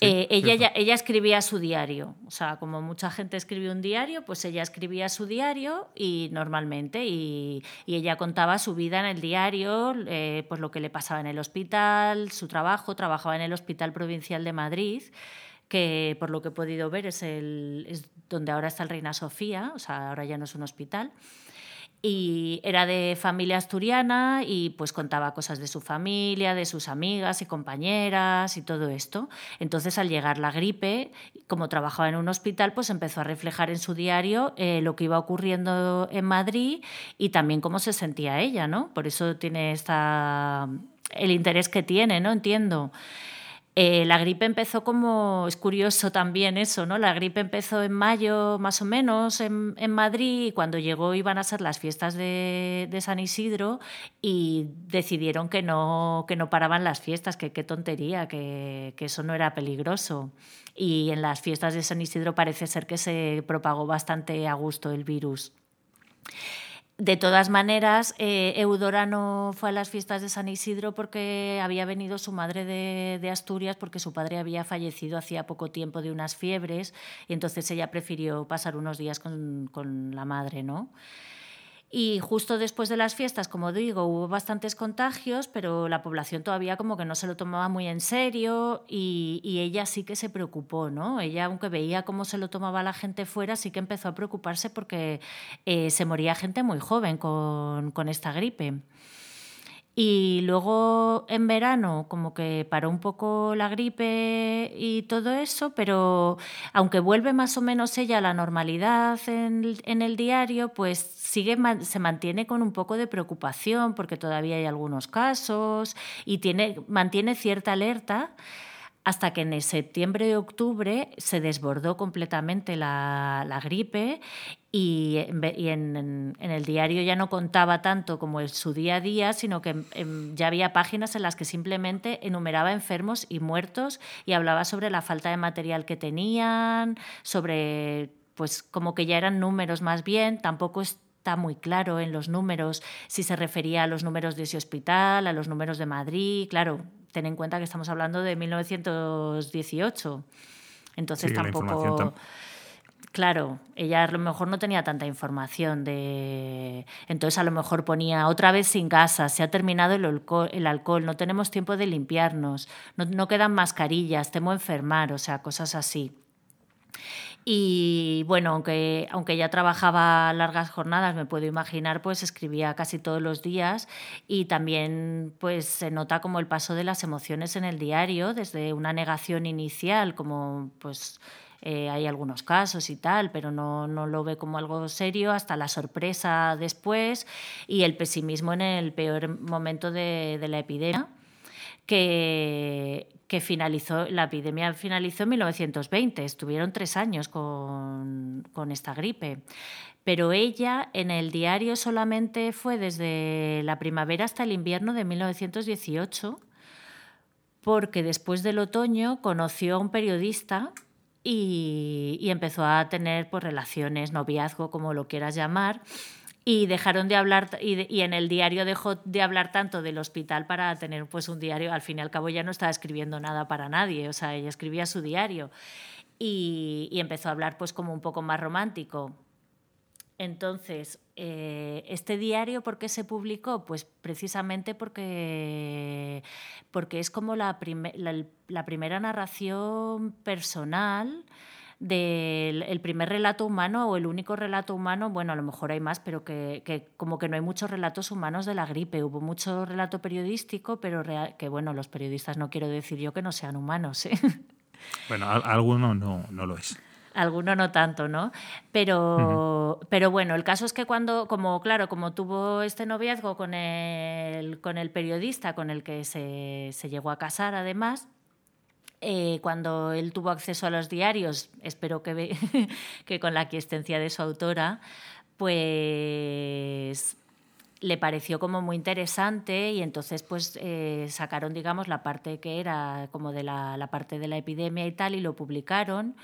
Eh, ella, ella, escribía su diario. O sea, como mucha gente escribe un diario, pues ella escribía su diario y normalmente, y, ella contaba su vida en el diario, eh, pues lo que le pasaba en el hospital, su trabajo, trabajaba en el Hospital Provincial de Madrid que por lo que he podido ver es, el, es donde ahora está el Reina Sofía, o sea, ahora ya no es un hospital. Y era de familia asturiana y pues contaba cosas de su familia, de sus amigas y compañeras y todo esto. Entonces al llegar la gripe, como trabajaba en un hospital, pues empezó a reflejar en su diario eh, lo que iba ocurriendo en Madrid y también cómo se sentía ella, ¿no? Por eso tiene esta el interés que tiene, ¿no? Entiendo. Eh, la gripe empezó como, es curioso también eso, ¿no? La gripe empezó en mayo más o menos en, Madrid y cuando llegó iban a ser las fiestas de, San Isidro y decidieron que no, que no paraban las fiestas, que qué tontería, que, que eso no era peligroso. Y en las fiestas de San Isidro parece ser que se propagó bastante a gusto el virus. De todas maneras, eh, Eudora no fue a las fiestas de San Isidro porque había venido su madre de, Asturias, porque su padre había fallecido hacía poco tiempo de unas fiebres, y entonces ella prefirió pasar unos días con, con la madre, ¿no? Y justo después de las fiestas, como digo, hubo bastantes contagios, pero la población todavía como que no se lo tomaba muy en serio y, ella sí que se preocupó, ¿no? Ella, aunque veía cómo se lo tomaba la gente fuera, sí que empezó a preocuparse porque eh, se moría gente muy joven con, con esta gripe. Y luego en verano como que paró un poco la gripe y todo eso, pero aunque vuelve más o menos ella a la normalidad en, en el diario, pues sigue, se mantiene con un poco de preocupación porque todavía hay algunos casos y tiene, mantiene cierta alerta hasta que en septiembre y octubre se desbordó completamente la, gripe y, en, el diario ya no contaba tanto como en su día a día, sino que ya había páginas en las que simplemente enumeraba enfermos y muertos y hablaba sobre la falta de material que tenían, sobre pues como que ya eran números más bien, tampoco está muy claro en los números si se refería a los números de ese hospital, a los números de Madrid, claro, ten en cuenta que estamos hablando de 1918. Entonces tampoco... Claro, ella a lo mejor no tenía tanta información de... Entonces a lo mejor ponía otra vez sin casa, se ha terminado el alcohol, el alcohol no tenemos tiempo de limpiarnos, no, no quedan mascarillas, temo enfermar, o sea, cosas así. Y bueno, aunque, aunque ya trabajaba largas jornadas, me puedo imaginar, pues escribía casi todos los días y también pues se nota como el paso de las emociones en el diario, desde una negación inicial, como pues eh, hay algunos casos y tal, pero no, no, lo ve como algo serio, hasta la sorpresa después y el pesimismo en el peor momento de, de la epidemia que, que finalizó, la epidemia finalizó en 1920, estuvieron tres años con, con esta gripe. Pero ella en el diario solamente fue desde la primavera hasta el invierno de 1918, porque después del otoño conoció a un periodista y, empezó a tener pues, relaciones, noviazgo, como lo quieras llamar, y dejaron de hablar y, en el diario dejó de hablar tanto del hospital para tener pues un diario. Al fin y al cabo ya no estaba escribiendo nada para nadie o sea ella escribía su diario. Y, empezó a hablar pues como un poco más romántico. Entonces eh, este diario por qué se publicó pues precisamente porque porque es como la, la primera narración personal del el primer relato humano o el único relato humano, bueno, a lo mejor hay más, pero que, como que no hay muchos relatos humanos de la gripe. Hubo mucho relato periodístico, pero que bueno, los periodistas no quiero decir yo que no sean humanos. ¿eh? Bueno, alguno no, no lo es alguno no tanto, ¿no? Pero, pero bueno, el caso es que cuando, como claro, como tuvo este noviazgo con el, con el periodista con el que se, se llegó a casar además, eh, cuando él tuvo acceso a los diarios, espero que, que con la aquiescencia de su autora, pues le pareció como muy interesante y entonces pues eh, sacaron digamos la parte que era como de la, la, parte de la epidemia y tal y lo publicaron.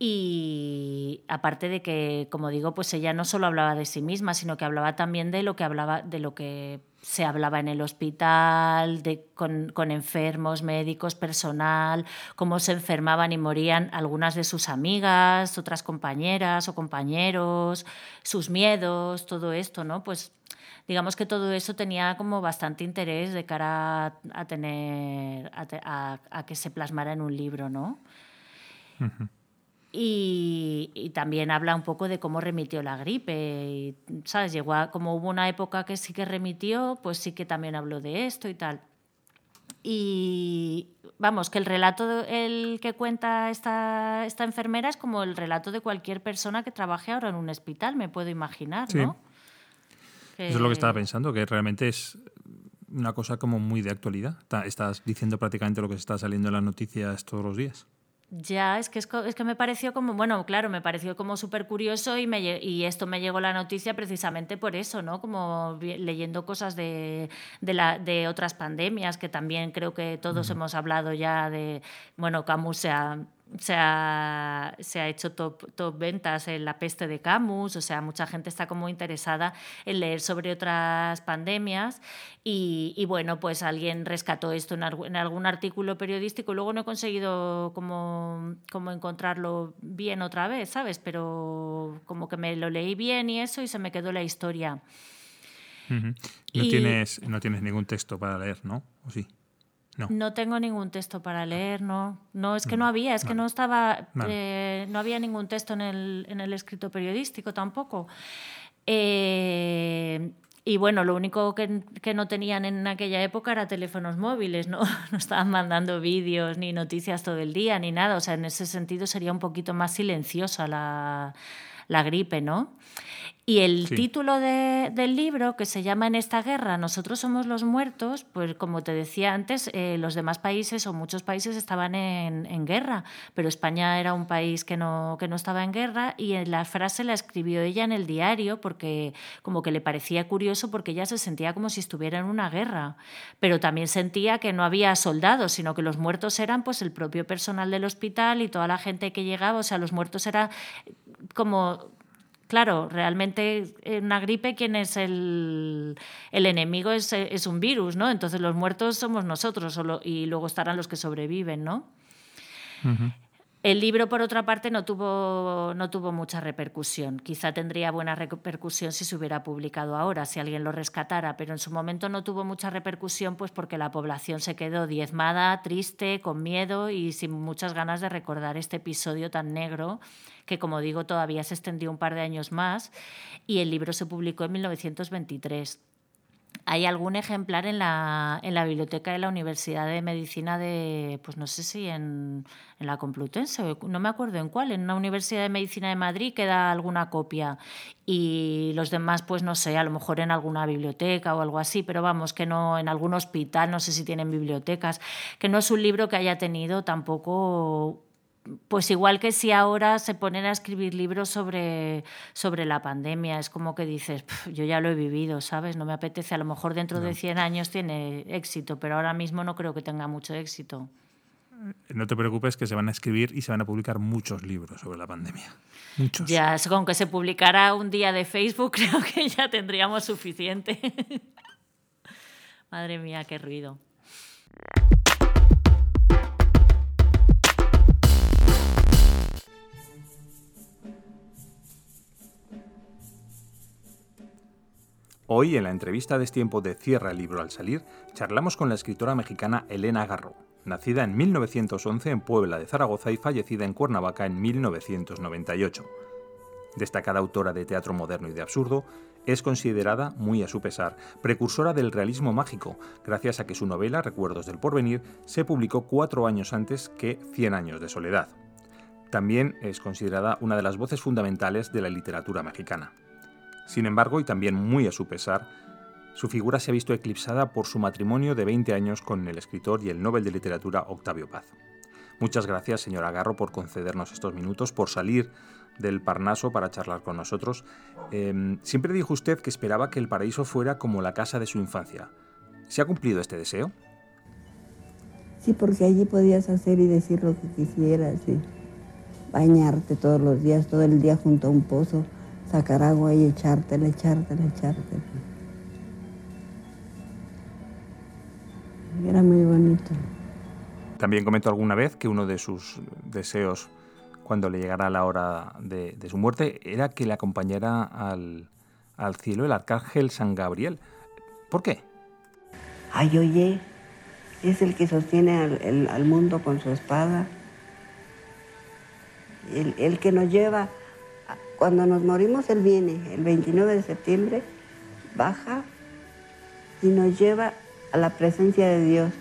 Y aparte de que como digo pues ella no solo hablaba de sí misma sino que hablaba también de lo que hablaba de lo que se hablaba en el hospital, de, con, con, enfermos, médicos, personal, cómo se enfermaban y morían algunas de sus amigas, otras compañeras o compañeros, sus miedos, todo esto, ¿no? Pues digamos que todo eso tenía como bastante interés de cara a, tener, a, a, que se plasmara en un libro, ¿no? Y, también habla un poco de cómo remitió la gripe. ¿Sabes? Llegó como hubo una época que sí que remitió, pues sí que también habló de esto y tal. Y vamos, que el relato el que cuenta esta, esta enfermera es como el relato de cualquier persona que trabaje ahora en un hospital, me puedo imaginar, ¿no? Eso es lo que estaba pensando, que realmente es una cosa como muy de actualidad. Estás diciendo prácticamente lo que se está saliendo en las noticias todos los días. Ya, es que, es, que me pareció como, bueno, claro, me pareció como súper curioso y, me, y esto me llegó la noticia precisamente por eso, ¿no? Como leyendo cosas de, de, la, de otras pandemias, que también creo que todos hemos hablado ya de, bueno, Camus se ha, se ha, se ha hecho top, top, ventas en La peste de Camus, o sea, mucha gente está como interesada en leer sobre otras pandemias y, y bueno, pues alguien rescató esto en, en, algún artículo periodístico, luego no he conseguido como, como encontrarlo bien otra vez, ¿sabes? Pero como que me lo leí bien y eso y se me quedó la historia. no, tienes, no tienes ningún texto para leer, ¿no? ¿O sí? No. tengo ningún texto para leer, no. No, es que no mm, había, es que no estaba, eh, no había ningún texto en el, en el escrito periodístico tampoco. Eh, y bueno, lo único que, que, no tenían en aquella época era teléfonos móviles, ¿no? No estaban mandando vídeos ni noticias todo el día ni nada. O sea, en ese sentido sería un poquito más silenciosa la, la gripe, ¿no? Y el título del libro, que se llama En esta guerra, nosotros somos los muertos, pues como te decía antes, eh, los demás países o muchos países estaban en, guerra, pero España era un país que no, que no estaba en guerra y la frase la escribió ella en el diario porque como que le parecía curioso porque ella se sentía como si estuviera en una guerra, pero también sentía que no había soldados, sino que los muertos eran pues el propio personal del hospital y toda la gente que llegaba, o sea, los muertos era como Claro, realmente en una gripe, ¿quién es el, el enemigo? Es, es, un virus, ¿no? Entonces los muertos somos nosotros y luego estarán los que sobreviven, ¿no? El libro, por otra parte, no tuvo, no tuvo mucha repercusión. Quizá tendría buena repercusión si se hubiera publicado ahora, si alguien lo rescatara, pero en su momento no tuvo mucha repercusión pues porque la población se quedó diezmada, triste, con miedo y sin muchas ganas de recordar este episodio tan negro que, como digo, todavía se extendió un par de años más y el libro se publicó en 1923 hay algún ejemplar en la, en la biblioteca de la Universidad de Medicina de, pues no sé si en, en, la Complutense, no me acuerdo en cuál, en una Universidad de Medicina de Madrid queda alguna copia y los demás, pues no sé, a lo mejor en alguna biblioteca o algo así, pero vamos, que no en algún hospital, no sé si tienen bibliotecas, que no es un libro que haya tenido tampoco pues igual que si ahora se ponen a escribir libros sobre, sobre la pandemia, es como que dices, yo ya lo he vivido, ¿sabes? No me apetece, a lo mejor dentro de 100 años tiene éxito, pero ahora mismo no creo que tenga mucho éxito. No te preocupes que se van a escribir y se van a publicar muchos libros sobre la pandemia. Muchos. Ya, con que se publicara un día de Facebook creo que ya tendríamos suficiente. Madre mía, qué ruido. Hoy, en la entrevista de tiempo de Cierra el libro al salir, charlamos con la escritora mexicana Elena Garro, nacida en 1911 en Puebla de Zaragoza y fallecida en Cuernavaca en 1998. Destacada autora de teatro moderno y de absurdo, es considerada, muy a su pesar, precursora del realismo mágico, gracias a que su novela Recuerdos del Porvenir se publicó cuatro años antes que Cien años de soledad. También es considerada una de las voces fundamentales de la literatura mexicana. Sin embargo, y también muy a su pesar, su figura se ha visto eclipsada por su matrimonio de 20 años con el escritor y el Nobel de Literatura Octavio Paz. Muchas gracias, señora Garro, por concedernos estos minutos, por salir del Parnaso para charlar con nosotros. Em, siempre dijo usted que esperaba que el paraíso fuera como la casa de su infancia. ¿Se ha cumplido este deseo? Sí, porque allí podías hacer y decir lo que quisieras, bañarte todos los días, todo el día junto a un pozo sacar agua y echártela, echártela, echártela. Era muy bonito. También comentó alguna vez que uno de sus deseos cuando le llegara la hora de, su muerte era que le acompañara al, cielo el arcángel San Gabriel. ¿Por qué? Ay, oye, es el que sostiene al, mundo con su espada, el, el que nos lleva cuando nos morimos, Él viene, el 29 de septiembre, baja y nos lleva a la presencia de Dios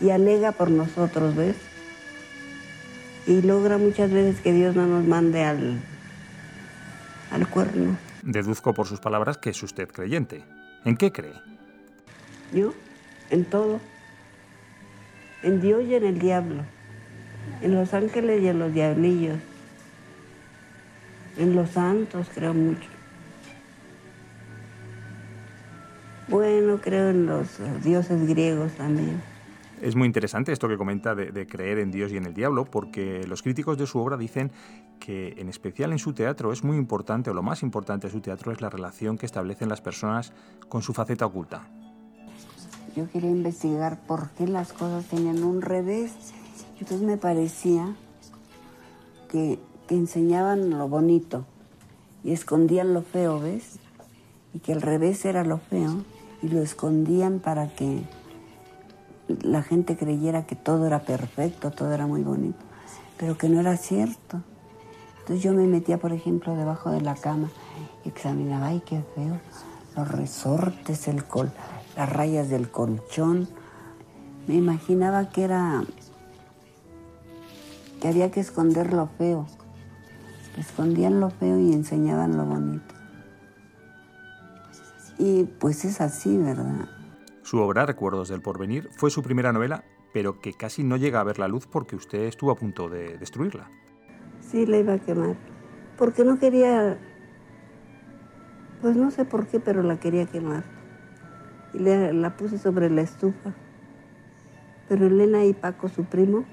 y alega por nosotros, ¿ves? Y logra muchas veces que Dios no nos mande al, al cuerno. Deduzco por sus palabras que es usted creyente. ¿En qué cree? Yo, en todo. En Dios y en el diablo. En los ángeles y en los diablillos en los santos creo mucho. Bueno, creo en los dioses griegos también. Es muy interesante esto que comenta de, creer en Dios y en el diablo, porque los críticos de su obra dicen que, en especial en su teatro, es muy importante, o lo más importante de su teatro, es la relación que establecen las personas con su faceta oculta. Yo quería investigar por qué las cosas tenían un revés. Entonces me parecía que, que enseñaban lo bonito y escondían lo feo, ¿ves? Y que el revés era lo feo y lo escondían para que la gente creyera que todo era perfecto, todo era muy bonito, pero que no era cierto. Entonces yo me metía, por ejemplo, debajo de la cama y examinaba, ay, qué feo, los resortes, el col, las rayas del colchón. Me imaginaba que era, que había que esconder lo feo. Escondían lo feo y enseñaban lo bonito. Y pues es así, ¿verdad? Su obra, Recuerdos del Porvenir, fue su primera novela, pero que casi no llega a ver la luz porque usted estuvo a punto de destruirla. Sí, la iba a quemar. Porque no quería. Pues no sé por qué, pero la quería quemar. Y la puse sobre la estufa. Pero Elena y Paco, su primo,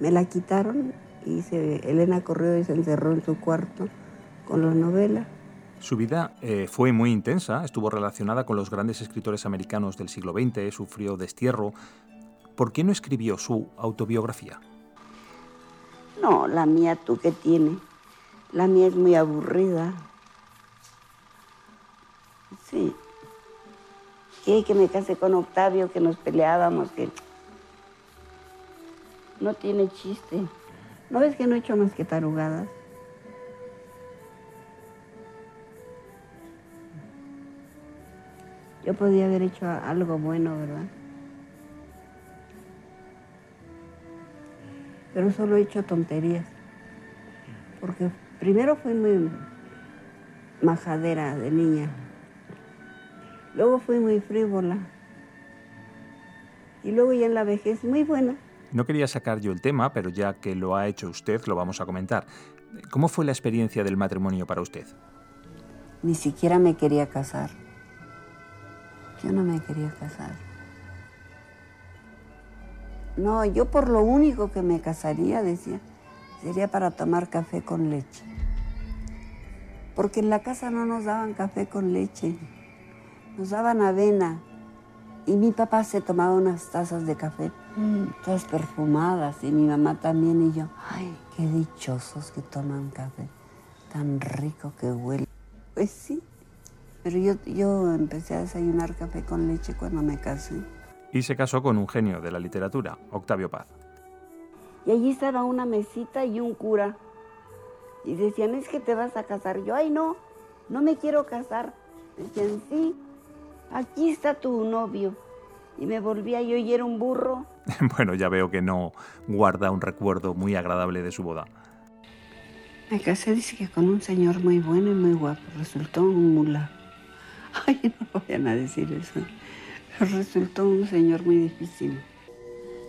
me la quitaron y se, Elena corrió y se encerró en su cuarto con la novela. Su vida eh, fue muy intensa, estuvo relacionada con los grandes escritores americanos del siglo XX, sufrió destierro. ¿Por qué no escribió su autobiografía? No, la mía, ¿tú qué tienes? La mía es muy aburrida. Sí. ¿Qué? Que me casé con Octavio, que nos peleábamos, que... No tiene chiste. ¿No ves que no he hecho más que tarugadas? Yo podía haber hecho algo bueno, ¿verdad? Pero solo he hecho tonterías. Porque primero fui muy majadera de niña. Luego fui muy frívola. Y luego ya en la vejez muy buena. No quería sacar yo el tema, pero ya que lo ha hecho usted, lo vamos a comentar. ¿Cómo fue la experiencia del matrimonio para usted? Ni siquiera me quería casar. Yo no me quería casar. No, yo por lo único que me casaría, decía, sería para tomar café con leche. Porque en la casa no nos daban café con leche, nos daban avena. Y mi papá se tomaba unas tazas de café, todas perfumadas, y mi mamá también, y yo, ay, qué dichosos que toman café, tan rico que huele. Pues sí, pero yo, yo empecé a desayunar café con leche cuando me casé. Y se casó con un genio de la literatura, Octavio Paz. Y allí estaba una mesita y un cura. Y decían, es que te vas a casar. Yo, ay, no, no me quiero casar. Decían, sí, aquí está tu novio. Y me volvía yo y era un burro. bueno, ya veo que no guarda un recuerdo muy agradable de su boda. Me casé, dice que con un señor muy bueno y muy guapo. Resultó un mula. Ay, no vayan a decir eso. Resultó un señor muy difícil.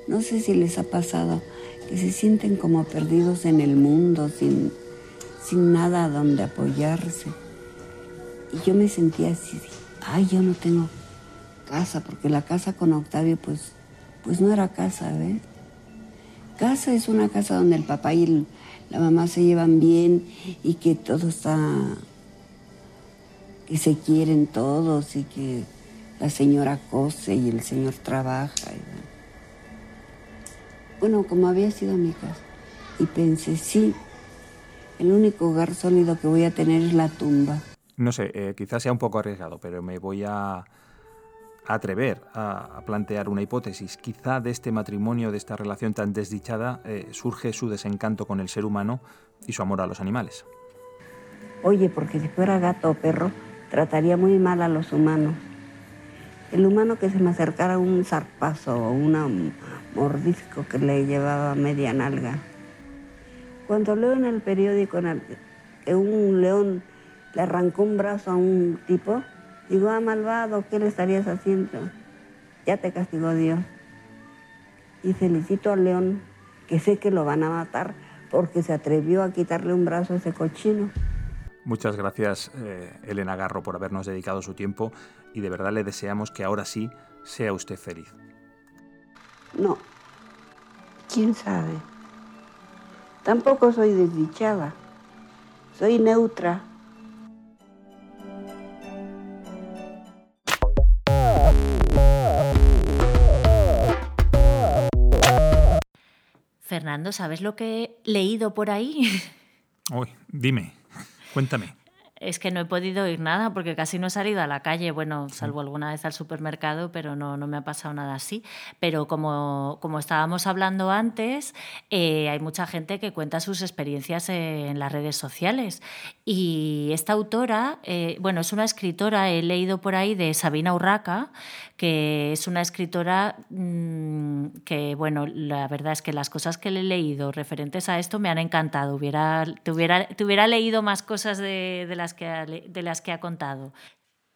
No sé si les ha pasado que se sienten como perdidos en el mundo, sin, sin nada a donde apoyarse. Y yo me sentía así, ay, yo no tengo casa, porque la casa con Octavio, pues, pues no era casa, ¿ves? Casa es una casa donde el papá y la mamá se llevan bien y que todo está que se quieren todos y que la señora cose y el señor trabaja. bueno, como había sido mi casa, y pensé, sí, el único hogar sólido que voy a tener es la tumba. No sé, eh, quizás sea un poco arriesgado, pero me voy a atrever a, plantear una hipótesis. Quizá de este matrimonio, de esta relación tan desdichada, eh, surge su desencanto con el ser humano y su amor a los animales. Oye, porque si fuera gato o perro, trataría muy mal a los humanos. El humano que se me acercara un zarpazo o un mordisco que le llevaba media nalga. Cuando leo en el periódico que un león le arrancó un brazo a un tipo, digo, ah, malvado, ¿qué le estarías haciendo? Ya te castigó Dios. Y felicito al león, que sé que lo van a matar porque se atrevió a quitarle un brazo a ese cochino. Muchas gracias, eh, Elena Garro, por habernos dedicado su tiempo y de verdad le deseamos que ahora sí sea usted feliz. No. ¿Quién sabe? Tampoco soy desdichada. Soy neutra. Fernando, ¿sabes lo que he leído por ahí? Uy, dime, cuéntame. Es que no he podido oír nada porque casi no he salido a la calle, bueno, salvo alguna vez al supermercado, pero no, no me ha pasado nada así. Pero como, como estábamos hablando antes, eh, hay mucha gente que cuenta sus experiencias en las redes sociales. Y esta autora, eh, bueno, es una escritora, he leído por ahí de Sabina Urraca, que es una escritora mm, que, bueno, la verdad es que las cosas que le he leído referentes a esto me han encantado. Hubiera, te, hubiera, leído más cosas de, las que ha, de las que ha contado.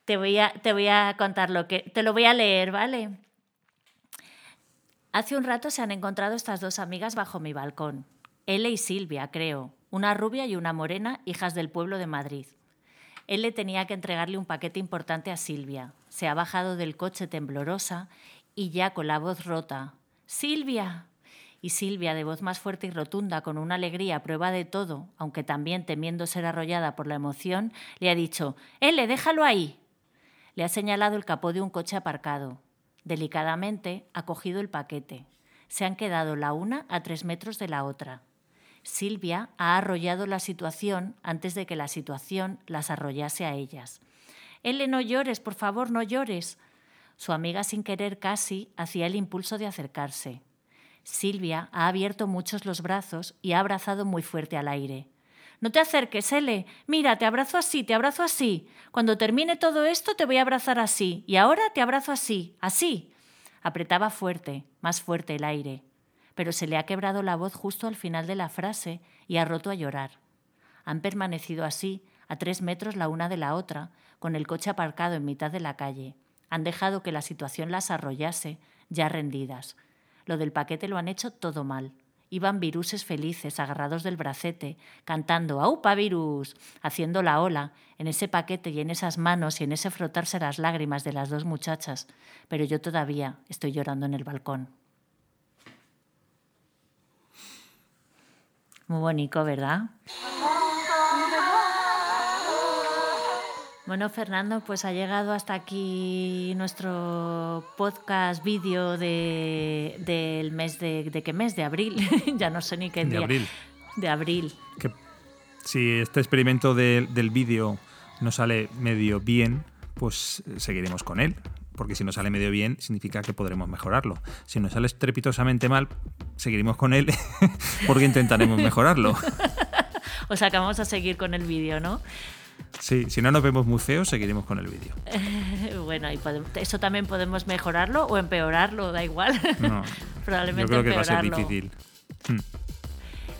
Te voy, a, te voy a contar lo que... Te lo voy a leer, ¿vale? Hace un rato se han encontrado estas dos amigas bajo mi balcón. Ele y Silvia, creo. Una rubia y una morena, hijas del pueblo de Madrid. Él le tenía que entregarle un paquete importante a Silvia. Se ha bajado del coche temblorosa y ya con la voz rota. Silvia. Y Silvia, de voz más fuerte y rotunda, con una alegría prueba de todo, aunque también temiendo ser arrollada por la emoción, le ha dicho Ele, déjalo ahí. Le ha señalado el capó de un coche aparcado. Delicadamente ha cogido el paquete. Se han quedado la una a tres metros de la otra. Silvia ha arrollado la situación antes de que la situación las arrollase a ellas. Ele, no llores, por favor, no llores. Su amiga, sin querer casi, hacía el impulso de acercarse. Silvia ha abierto muchos los brazos y ha abrazado muy fuerte al aire. No te acerques, Ele. Mira, te abrazo así, te abrazo así. Cuando termine todo esto te voy a abrazar así. Y ahora te abrazo así, así. Apretaba fuerte, más fuerte el aire pero se le ha quebrado la voz justo al final de la frase y ha roto a llorar. Han permanecido así, a tres metros la una de la otra, con el coche aparcado en mitad de la calle. Han dejado que la situación las arrollase, ya rendidas. Lo del paquete lo han hecho todo mal. Iban viruses felices, agarrados del bracete, cantando ¡Aupa, virus! haciendo la ola, en ese paquete y en esas manos y en ese frotarse las lágrimas de las dos muchachas. Pero yo todavía estoy llorando en el balcón. Muy bonito, ¿verdad? Bueno, Fernando, pues ha llegado hasta aquí nuestro podcast vídeo de, del mes de, de qué mes, de abril. ya no sé ni qué De día. abril. De abril. Que si este experimento de- del vídeo no sale medio bien, pues seguiremos con él. Porque si no sale medio bien, significa que podremos mejorarlo. Si nos sale estrepitosamente mal, seguiremos con él porque intentaremos mejorarlo. O sea que vamos a seguir con el vídeo, ¿no? Sí, si no nos vemos muy feos, seguiremos con el vídeo. Bueno, y podemos- eso también podemos mejorarlo o empeorarlo, da igual. No, Probablemente yo creo que va a ser difícil. Hmm.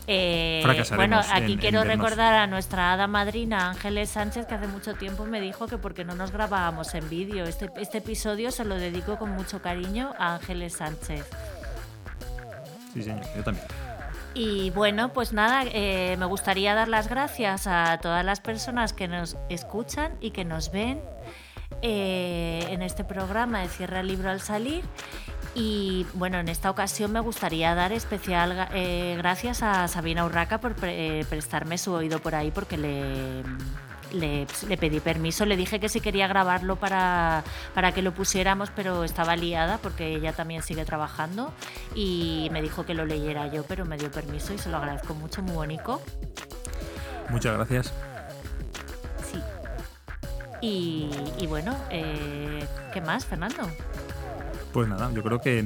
Eh, Fracasaremos bueno, aquí en- quiero recordar a nuestra hada madrina Ángeles Sánchez, que hace mucho tiempo me dijo que porque no nos grabábamos en vídeo. Este, este episodio se lo dedico con mucho cariño a Ángeles Sánchez. Sí, señor, yo también. Y bueno, pues nada, eh, me gustaría dar las gracias a todas las personas que nos escuchan y que nos ven eh, en este programa de Cierra el Libro al Salir. Y bueno, en esta ocasión me gustaría dar especial eh, gracias a Sabina Urraca por pre- prestarme su oído por ahí porque le, le, le pedí permiso, le dije que si quería grabarlo para, para que lo pusiéramos, pero estaba liada porque ella también sigue trabajando y me dijo que lo leyera yo, pero me dio permiso y se lo agradezco mucho, muy bonito. Muchas gracias. Sí. Y, y bueno, eh, ¿qué más, Fernando? Pues nada, yo creo que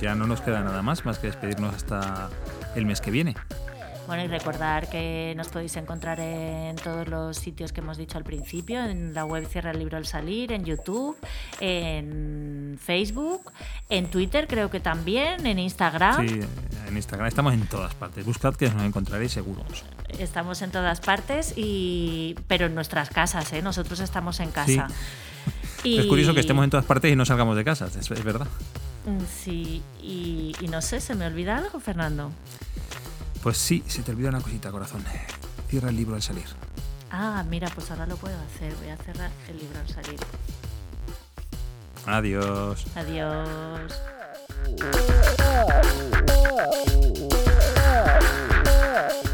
ya no nos queda nada más, más que despedirnos hasta el mes que viene. Bueno, y recordar que nos podéis encontrar en todos los sitios que hemos dicho al principio, en la web Cierra el Libro al Salir, en YouTube, en Facebook, en Twitter creo que también, en Instagram. Sí, en Instagram estamos en todas partes. Buscad que nos encontraréis seguros. Estamos en todas partes, y pero en nuestras casas, ¿eh? nosotros estamos en casa. Es curioso que estemos en todas partes y no salgamos de casa, es, es verdad. Mm, Sí, y, y no sé, ¿se me olvida algo, Fernando? Pues sí, se te olvidó una cosita, corazón. Cierra el libro al salir. Ah, mira, pues ahora lo puedo hacer. Voy a cerrar el libro al salir. Adiós. Adiós.